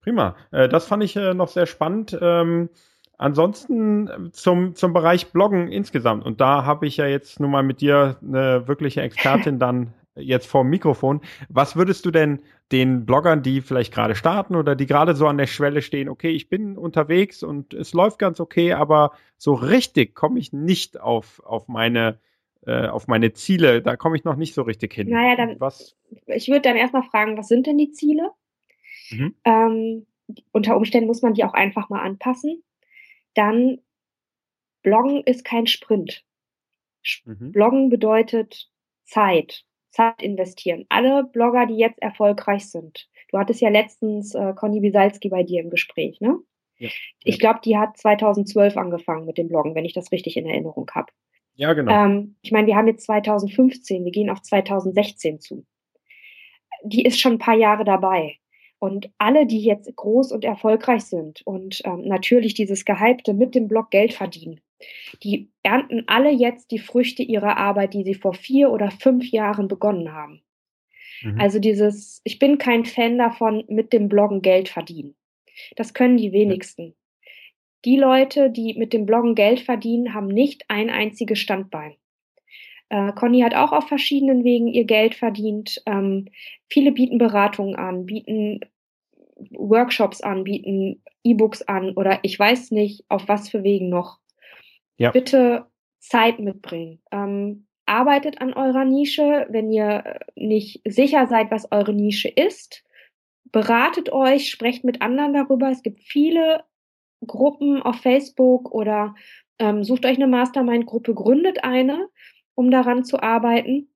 Prima. Äh, das fand ich äh, noch sehr spannend. Ähm, ansonsten äh, zum, zum Bereich Bloggen insgesamt. Und da habe ich ja jetzt nun mal mit dir eine wirkliche Expertin dann jetzt vor dem Mikrofon. Was würdest du denn den Bloggern, die vielleicht gerade starten oder die gerade so an der Schwelle stehen, okay, ich bin unterwegs und es läuft ganz okay, aber so richtig komme ich nicht auf, auf meine äh, auf meine Ziele, da komme ich noch nicht so richtig hin. Naja, dann, was? ich würde dann erstmal fragen, was sind denn die Ziele? Mhm. Ähm, unter Umständen muss man die auch einfach mal anpassen. Dann, Bloggen ist kein Sprint. Mhm. Bloggen bedeutet Zeit. Zeit investieren. Alle Blogger, die jetzt erfolgreich sind. Du hattest ja letztens äh, Conny Bisalski bei dir im Gespräch, ne? Ja, ich glaube, die hat 2012 angefangen mit dem Bloggen, wenn ich das richtig in Erinnerung habe. Ja, genau. Ähm, ich meine, wir haben jetzt 2015, wir gehen auf 2016 zu. Die ist schon ein paar Jahre dabei. Und alle, die jetzt groß und erfolgreich sind und ähm, natürlich dieses Gehypte mit dem Blog Geld verdienen, die ernten alle jetzt die Früchte ihrer Arbeit, die sie vor vier oder fünf Jahren begonnen haben. Mhm. Also dieses, ich bin kein Fan davon, mit dem Bloggen Geld verdienen. Das können die wenigsten. Die Leute, die mit dem Bloggen Geld verdienen, haben nicht ein einziges Standbein. Äh, Conny hat auch auf verschiedenen Wegen ihr Geld verdient. Ähm, viele bieten Beratungen an, bieten Workshops an, bieten E-Books an oder ich weiß nicht, auf was für Wegen noch ja. bitte Zeit mitbringen. Ähm, arbeitet an eurer Nische, wenn ihr nicht sicher seid, was eure Nische ist. Beratet euch, sprecht mit anderen darüber. Es gibt viele Gruppen auf Facebook oder ähm, sucht euch eine Mastermind-Gruppe, gründet eine, um daran zu arbeiten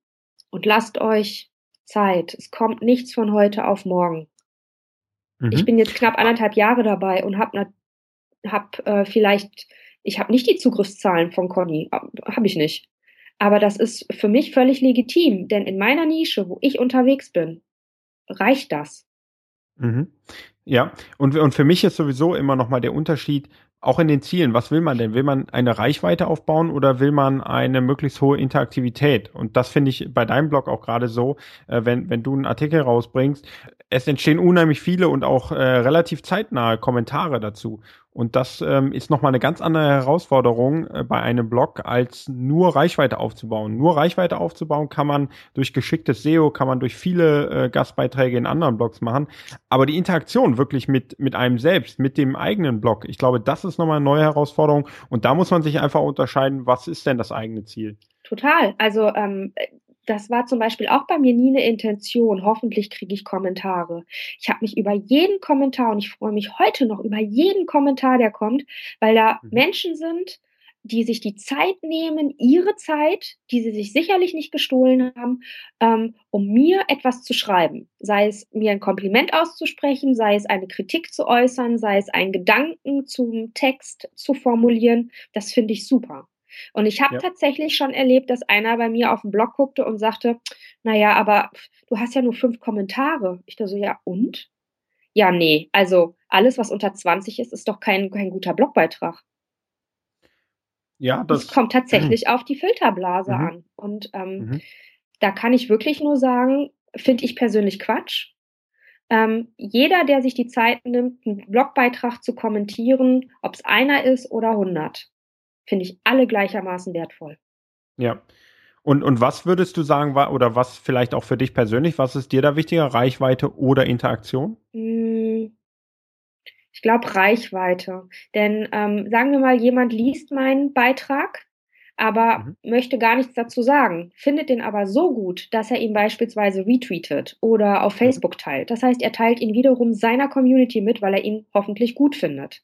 und lasst euch Zeit. Es kommt nichts von heute auf morgen. Mhm. Ich bin jetzt knapp anderthalb Jahre dabei und habe hab, äh, vielleicht ich habe nicht die Zugriffszahlen von Conny, habe ich nicht. Aber das ist für mich völlig legitim, denn in meiner Nische, wo ich unterwegs bin, reicht das. Mhm. Ja, und, und für mich ist sowieso immer noch mal der Unterschied, auch in den Zielen, was will man denn? Will man eine Reichweite aufbauen oder will man eine möglichst hohe Interaktivität? Und das finde ich bei deinem Blog auch gerade so, äh, wenn, wenn du einen Artikel rausbringst, es entstehen unheimlich viele und auch äh, relativ zeitnahe Kommentare dazu. Und das ähm, ist nochmal eine ganz andere Herausforderung äh, bei einem Blog, als nur Reichweite aufzubauen. Nur Reichweite aufzubauen kann man durch geschicktes SEO, kann man durch viele äh, Gastbeiträge in anderen Blogs machen. Aber die Interaktion wirklich mit, mit einem selbst, mit dem eigenen Blog, ich glaube, das ist nochmal eine neue Herausforderung. Und da muss man sich einfach unterscheiden, was ist denn das eigene Ziel? Total. Also ähm, das war zum Beispiel auch bei mir nie eine Intention. Hoffentlich kriege ich Kommentare. Ich habe mich über jeden Kommentar und ich freue mich heute noch über jeden Kommentar, der kommt, weil da mhm. Menschen sind, die sich die Zeit nehmen, ihre Zeit, die sie sich sicherlich nicht gestohlen haben, ähm, um mir etwas zu schreiben. Sei es mir ein Kompliment auszusprechen, sei es eine Kritik zu äußern, sei es einen Gedanken zum Text zu formulieren. Das finde ich super. Und ich habe ja. tatsächlich schon erlebt, dass einer bei mir auf den Blog guckte und sagte, naja, aber du hast ja nur fünf Kommentare. Ich dachte so, ja, und? Ja, nee, also alles, was unter 20 ist, ist doch kein, kein guter Blogbeitrag. Ja, das es kommt tatsächlich mhm. auf die Filterblase mhm. an. Und ähm, mhm. da kann ich wirklich nur sagen, finde ich persönlich Quatsch. Ähm, jeder, der sich die Zeit nimmt, einen Blogbeitrag zu kommentieren, ob es einer ist oder 100, finde ich alle gleichermaßen wertvoll. Ja. Und, und was würdest du sagen, oder was vielleicht auch für dich persönlich, was ist dir da wichtiger, Reichweite oder Interaktion? Hm, ich glaube Reichweite. Denn ähm, sagen wir mal, jemand liest meinen Beitrag, aber mhm. möchte gar nichts dazu sagen, findet den aber so gut, dass er ihn beispielsweise retweetet oder auf Facebook teilt. Das heißt, er teilt ihn wiederum seiner Community mit, weil er ihn hoffentlich gut findet.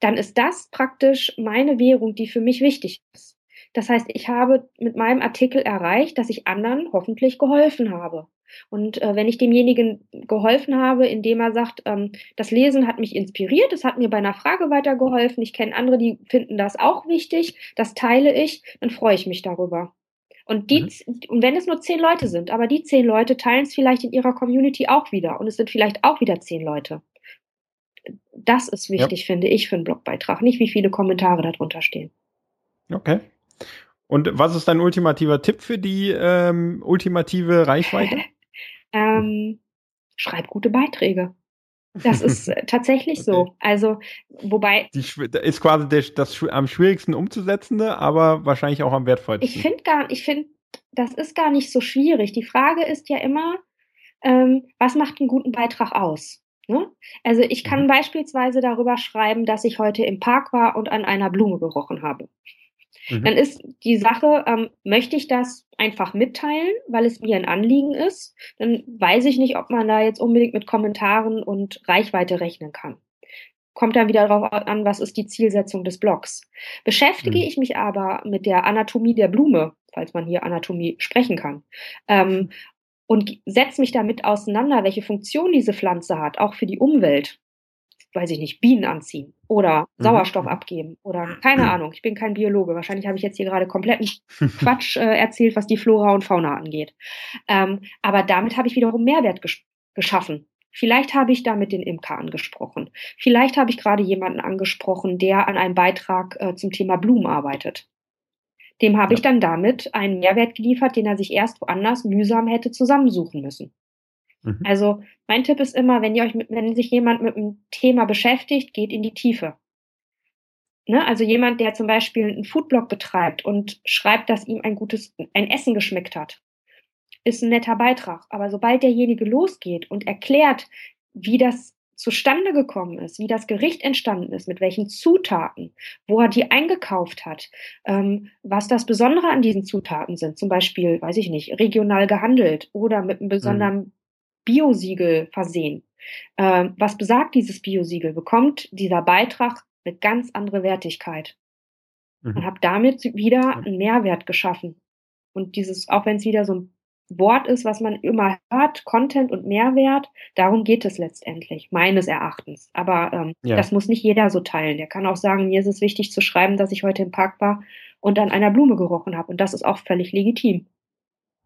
Dann ist das praktisch meine Währung, die für mich wichtig ist. Das heißt, ich habe mit meinem Artikel erreicht, dass ich anderen hoffentlich geholfen habe. Und äh, wenn ich demjenigen geholfen habe, indem er sagt, ähm, das Lesen hat mich inspiriert, es hat mir bei einer Frage weitergeholfen, ich kenne andere, die finden das auch wichtig, das teile ich, dann freue ich mich darüber. Und die, mhm. und wenn es nur zehn Leute sind, aber die zehn Leute teilen es vielleicht in ihrer Community auch wieder und es sind vielleicht auch wieder zehn Leute. Das ist wichtig, ja. finde ich, für einen Blogbeitrag, nicht wie viele Kommentare darunter stehen. Okay. Und was ist dein ultimativer Tipp für die ähm, ultimative Reichweite? ähm, schreib gute Beiträge. Das ist äh, tatsächlich okay. so. Also, wobei. Die ist quasi der, das am schwierigsten umzusetzende, aber wahrscheinlich auch am wertvollsten. Ich finde gar, ich finde, das ist gar nicht so schwierig. Die Frage ist ja immer, ähm, was macht einen guten Beitrag aus? Ne? Also ich kann mhm. beispielsweise darüber schreiben, dass ich heute im Park war und an einer Blume gerochen habe. Mhm. Dann ist die Sache, ähm, möchte ich das einfach mitteilen, weil es mir ein Anliegen ist, dann weiß ich nicht, ob man da jetzt unbedingt mit Kommentaren und Reichweite rechnen kann. Kommt dann wieder darauf an, was ist die Zielsetzung des Blogs. Beschäftige mhm. ich mich aber mit der Anatomie der Blume, falls man hier Anatomie sprechen kann, ähm, und setze mich damit auseinander, welche Funktion diese Pflanze hat, auch für die Umwelt, weiß ich nicht, Bienen anziehen oder mhm. Sauerstoff abgeben oder keine Ahnung. Ich bin kein Biologe. Wahrscheinlich habe ich jetzt hier gerade kompletten Quatsch äh, erzählt, was die Flora und Fauna angeht. Ähm, aber damit habe ich wiederum Mehrwert ges geschaffen. Vielleicht habe ich damit den Imker angesprochen. Vielleicht habe ich gerade jemanden angesprochen, der an einem Beitrag äh, zum Thema Blumen arbeitet. Dem habe ich dann damit einen Mehrwert geliefert, den er sich erst woanders mühsam hätte zusammensuchen müssen. Mhm. Also mein Tipp ist immer, wenn ihr euch mit, wenn sich jemand mit einem Thema beschäftigt, geht in die Tiefe. Ne? Also jemand, der zum Beispiel einen Foodblog betreibt und schreibt, dass ihm ein gutes, ein Essen geschmeckt hat, ist ein netter Beitrag. Aber sobald derjenige losgeht und erklärt, wie das zustande gekommen ist, wie das Gericht entstanden ist, mit welchen Zutaten, wo er die eingekauft hat, ähm, was das Besondere an diesen Zutaten sind, zum Beispiel, weiß ich nicht, regional gehandelt oder mit einem besonderen mhm. Biosiegel versehen. Ähm, was besagt dieses Biosiegel? Bekommt dieser Beitrag eine ganz andere Wertigkeit mhm. und habe damit wieder einen Mehrwert geschaffen. Und dieses, auch wenn es wieder so ein Wort ist, was man immer hört, Content und Mehrwert, darum geht es letztendlich, meines Erachtens. Aber ähm, ja. das muss nicht jeder so teilen. Der kann auch sagen, mir ist es wichtig zu schreiben, dass ich heute im Park war und an einer Blume gerochen habe. Und das ist auch völlig legitim.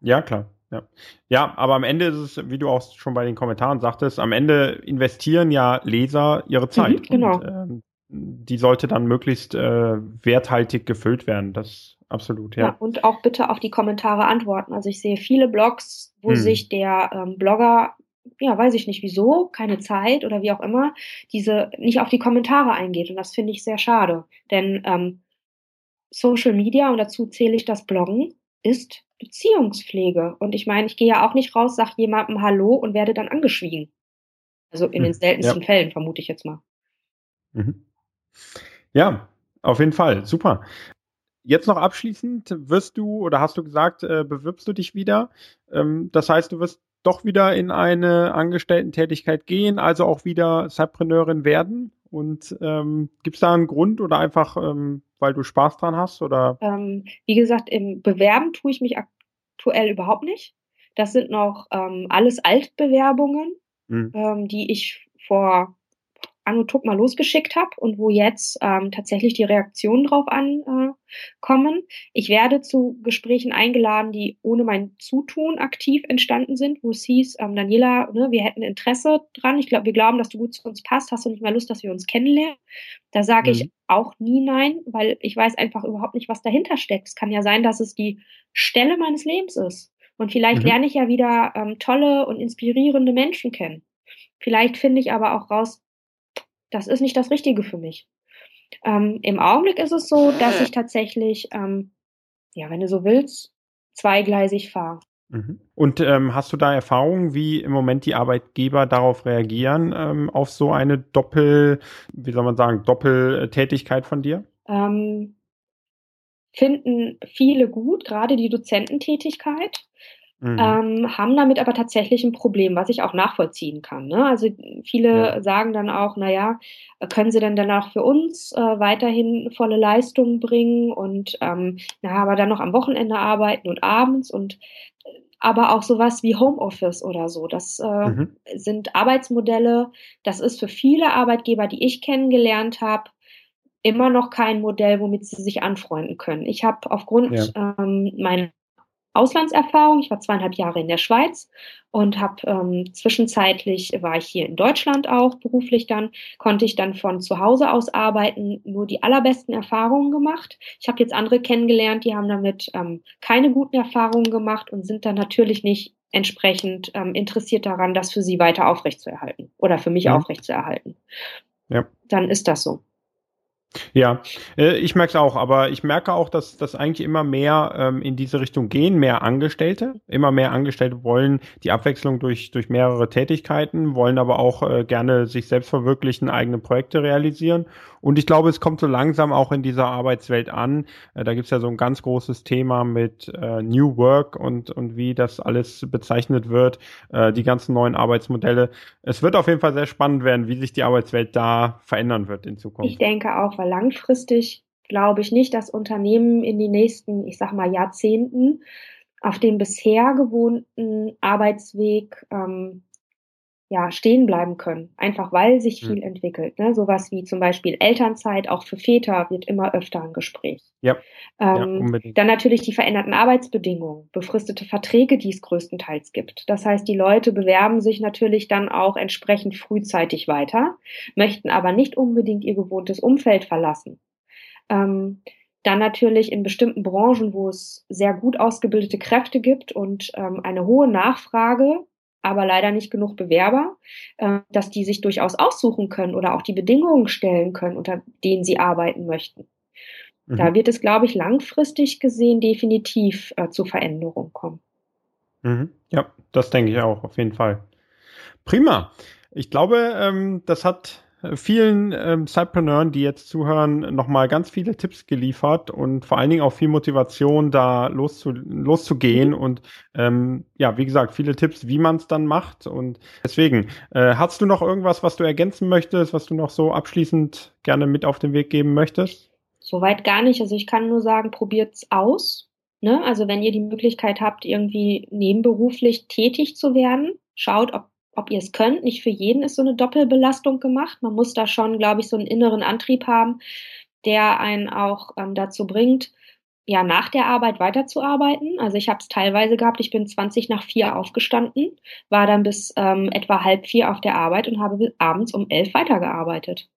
Ja, klar. Ja. ja, aber am Ende ist es, wie du auch schon bei den Kommentaren sagtest, am Ende investieren ja Leser ihre mhm, Zeit. Mhm, genau. Und, ähm, die sollte dann möglichst äh, werthaltig gefüllt werden. Das absolut, ja. ja. Und auch bitte auf die Kommentare antworten. Also ich sehe viele Blogs, wo hm. sich der ähm, Blogger, ja, weiß ich nicht wieso, keine Zeit oder wie auch immer, diese nicht auf die Kommentare eingeht. Und das finde ich sehr schade. Denn ähm, Social Media, und dazu zähle ich das Bloggen, ist Beziehungspflege. Und ich meine, ich gehe ja auch nicht raus, sag jemandem Hallo und werde dann angeschwiegen. Also in hm, den seltensten ja. Fällen, vermute ich jetzt mal. Mhm. Ja, auf jeden Fall. Super. Jetzt noch abschließend, wirst du oder hast du gesagt, äh, bewirbst du dich wieder? Ähm, das heißt, du wirst doch wieder in eine Angestellten-Tätigkeit gehen, also auch wieder Cypreneurin werden? Und ähm, gibt es da einen Grund oder einfach, ähm, weil du Spaß dran hast? Oder? Ähm, wie gesagt, im Bewerben tue ich mich aktuell überhaupt nicht. Das sind noch ähm, alles Altbewerbungen, mhm. die ich vor Anno Tuck mal losgeschickt habe und wo jetzt ähm, tatsächlich die Reaktionen drauf ankommen. Äh, ich werde zu Gesprächen eingeladen, die ohne mein Zutun aktiv entstanden sind, wo es hieß, ähm, Daniela, ne, wir hätten Interesse dran. Ich glaube, wir glauben, dass du gut zu uns passt. Hast du nicht mehr Lust, dass wir uns kennenlernen? Da sage mhm. ich auch nie nein, weil ich weiß einfach überhaupt nicht, was dahinter steckt. Es kann ja sein, dass es die Stelle meines Lebens ist. Und vielleicht mhm. lerne ich ja wieder ähm, tolle und inspirierende Menschen kennen. Vielleicht finde ich aber auch raus, das ist nicht das Richtige für mich. Ähm, Im Augenblick ist es so, dass ich tatsächlich, ähm, ja, wenn du so willst, zweigleisig fahre. Mhm. Und ähm, hast du da Erfahrungen, wie im Moment die Arbeitgeber darauf reagieren, ähm, auf so eine Doppel, wie soll man sagen, Doppeltätigkeit von dir? Ähm, finden viele gut, gerade die Dozententätigkeit. Mhm. Ähm, haben damit aber tatsächlich ein Problem, was ich auch nachvollziehen kann. Ne? Also viele ja. sagen dann auch, naja, können sie denn danach für uns äh, weiterhin volle Leistungen bringen und ähm, na, aber dann noch am Wochenende arbeiten und abends und aber auch sowas wie Homeoffice oder so. Das äh, mhm. sind Arbeitsmodelle. Das ist für viele Arbeitgeber, die ich kennengelernt habe, immer noch kein Modell, womit sie sich anfreunden können. Ich habe aufgrund ja. ähm, meiner Auslandserfahrung. Ich war zweieinhalb Jahre in der Schweiz und habe ähm, zwischenzeitlich war ich hier in Deutschland auch beruflich dann, konnte ich dann von zu Hause aus arbeiten, nur die allerbesten Erfahrungen gemacht. Ich habe jetzt andere kennengelernt, die haben damit ähm, keine guten Erfahrungen gemacht und sind dann natürlich nicht entsprechend ähm, interessiert daran, das für sie weiter aufrechtzuerhalten oder für mich ja. aufrechtzuerhalten. Ja. Dann ist das so. Ja, äh, ich merke es auch, aber ich merke auch, dass das eigentlich immer mehr ähm, in diese Richtung gehen, mehr Angestellte, immer mehr Angestellte wollen die Abwechslung durch durch mehrere Tätigkeiten, wollen aber auch äh, gerne sich selbst verwirklichen, eigene Projekte realisieren und ich glaube, es kommt so langsam auch in dieser Arbeitswelt an. Äh, da gibt's ja so ein ganz großes Thema mit äh, New Work und, und wie das alles bezeichnet wird, äh, die ganzen neuen Arbeitsmodelle. Es wird auf jeden Fall sehr spannend werden, wie sich die Arbeitswelt da verändern wird in Zukunft. Ich denke auch, weil langfristig glaube ich nicht, dass Unternehmen in die nächsten, ich sag mal, Jahrzehnten auf dem bisher gewohnten Arbeitsweg ähm, ja, stehen bleiben können, einfach weil sich hm. viel mhm. entwickelt. Ne? Sowas wie zum Beispiel Elternzeit, auch für Väter, wird immer öfter ein Gespräch. Ja. Ähm, ja. Dann natürlich die veränderten Arbeitsbedingungen, befristete Verträge, die es größtenteils gibt. Das heißt, die Leute bewerben sich natürlich dann auch entsprechend frühzeitig weiter, möchten aber nicht unbedingt ihr gewohntes Umfeld verlassen. Ähm, dann natürlich in bestimmten Branchen, wo es sehr gut ausgebildete Kräfte gibt und ähm, eine hohe Nachfrage aber leider nicht genug Bewerber, äh, dass die sich durchaus aussuchen können oder auch die Bedingungen stellen können, unter denen sie arbeiten möchten. Mhm. Da wird es, glaube ich, langfristig gesehen definitiv äh, zu Veränderungen kommen. Mhm. Ja, das denke ich auch, auf jeden Fall. Prima. Ich glaube, ähm, das hat vielen ähm, Cypreneuren, die jetzt zuhören, nochmal ganz viele Tipps geliefert und vor allen Dingen auch viel Motivation, da loszu, loszugehen mhm. und ähm, ja, wie gesagt, viele Tipps, wie man es dann macht. Und deswegen, äh, hast du noch irgendwas, was du ergänzen möchtest, was du noch so abschließend gerne mit auf den Weg geben möchtest? Soweit gar nicht. Also ich kann nur sagen, probiert's aus. Ne? Also wenn ihr die Möglichkeit habt, irgendwie nebenberuflich tätig zu werden, schaut, ob ob ihr es könnt. Nicht für jeden ist so eine Doppelbelastung gemacht. Man muss da schon, glaube ich, so einen inneren Antrieb haben, der einen auch ähm, dazu bringt, ja, nach der Arbeit weiterzuarbeiten. Also ich habe es teilweise gehabt, ich bin 20 nach vier aufgestanden, war dann bis ähm, etwa halb vier auf der Arbeit und habe abends um elf weitergearbeitet.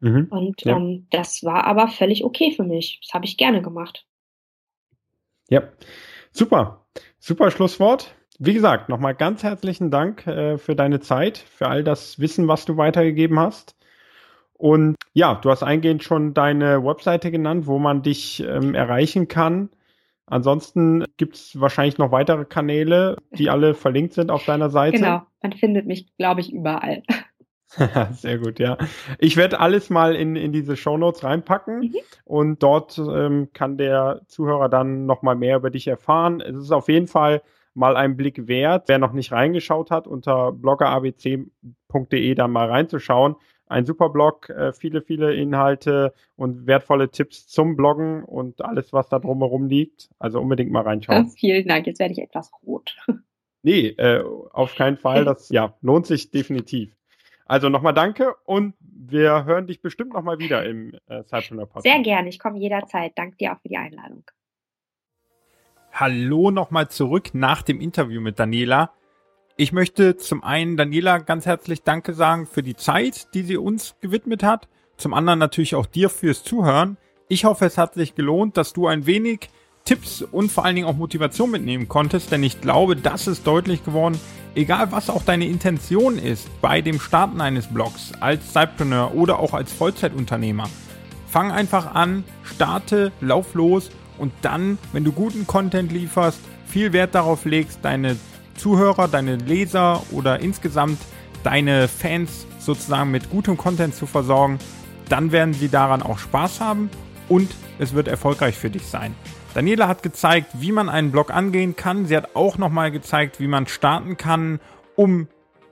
Mhm, und ja. ähm, das war aber völlig okay für mich. Das habe ich gerne gemacht. Ja, super. Super Schlusswort. Wie gesagt, nochmal ganz herzlichen Dank äh, für deine Zeit, für all das Wissen, was du weitergegeben hast. Und ja, du hast eingehend schon deine Webseite genannt, wo man dich ähm, erreichen kann. Ansonsten gibt es wahrscheinlich noch weitere Kanäle, die alle verlinkt sind auf deiner Seite. Genau, man findet mich, glaube ich, überall. Sehr gut, ja. Ich werde alles mal in, in diese Show Notes reinpacken mhm. und dort ähm, kann der Zuhörer dann nochmal mehr über dich erfahren. Es ist auf jeden Fall mal einen Blick wert. Wer noch nicht reingeschaut hat, unter bloggerabc.de da mal reinzuschauen. Ein super Blog, äh, viele, viele Inhalte und wertvolle Tipps zum Bloggen und alles, was da drumherum liegt. Also unbedingt mal reinschauen. Vielen Dank, jetzt werde ich etwas rot. Nee, äh, auf keinen Fall. Das ja, lohnt sich definitiv. Also nochmal danke und wir hören dich bestimmt nochmal wieder im äh, Cypreneur Podcast. Sehr gerne, ich komme jederzeit. Danke dir auch für die Einladung. Hallo nochmal zurück nach dem Interview mit Daniela. Ich möchte zum einen Daniela ganz herzlich Danke sagen für die Zeit, die sie uns gewidmet hat. Zum anderen natürlich auch dir fürs Zuhören. Ich hoffe, es hat sich gelohnt, dass du ein wenig Tipps und vor allen Dingen auch Motivation mitnehmen konntest, denn ich glaube, das ist deutlich geworden, egal was auch deine Intention ist bei dem Starten eines Blogs als Cypreneur oder auch als Vollzeitunternehmer. Fang einfach an, starte, lauf los und dann, wenn du guten Content lieferst, viel Wert darauf legst, deine Zuhörer, deine Leser oder insgesamt deine Fans sozusagen mit gutem Content zu versorgen, dann werden sie daran auch Spaß haben und es wird erfolgreich für dich sein. Daniela hat gezeigt, wie man einen Blog angehen kann. Sie hat auch nochmal gezeigt, wie man starten kann, um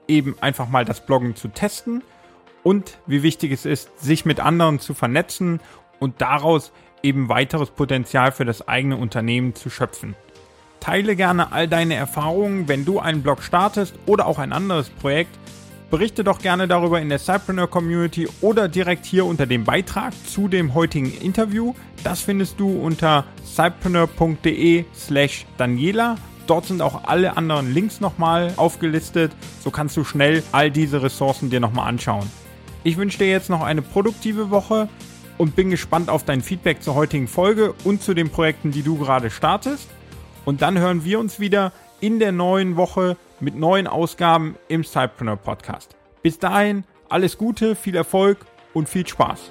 eben einfach mal das Bloggen zu testen und wie wichtig es ist, sich mit anderen zu vernetzen und daraus eben weiteres Potenzial für das eigene Unternehmen zu schöpfen. Teile gerne all deine Erfahrungen, wenn du einen Blog startest oder auch ein anderes Projekt. Berichte doch gerne darüber in der Cypreneur Community oder direkt hier unter dem Beitrag zu dem heutigen Interview. Das findest du unter cypreneur.de slash Daniela. Dort sind auch alle anderen Links nochmal aufgelistet. So kannst du schnell all diese Ressourcen dir nochmal anschauen. Ich wünsche dir jetzt noch eine produktive Woche und bin gespannt auf dein Feedback zur heutigen Folge und zu den Projekten, die du gerade startest. Und dann hören wir uns wieder in der neuen Woche mit neuen Ausgaben im Cypreneur Podcast. Bis dahin, alles Gute, viel Erfolg und viel Spaß.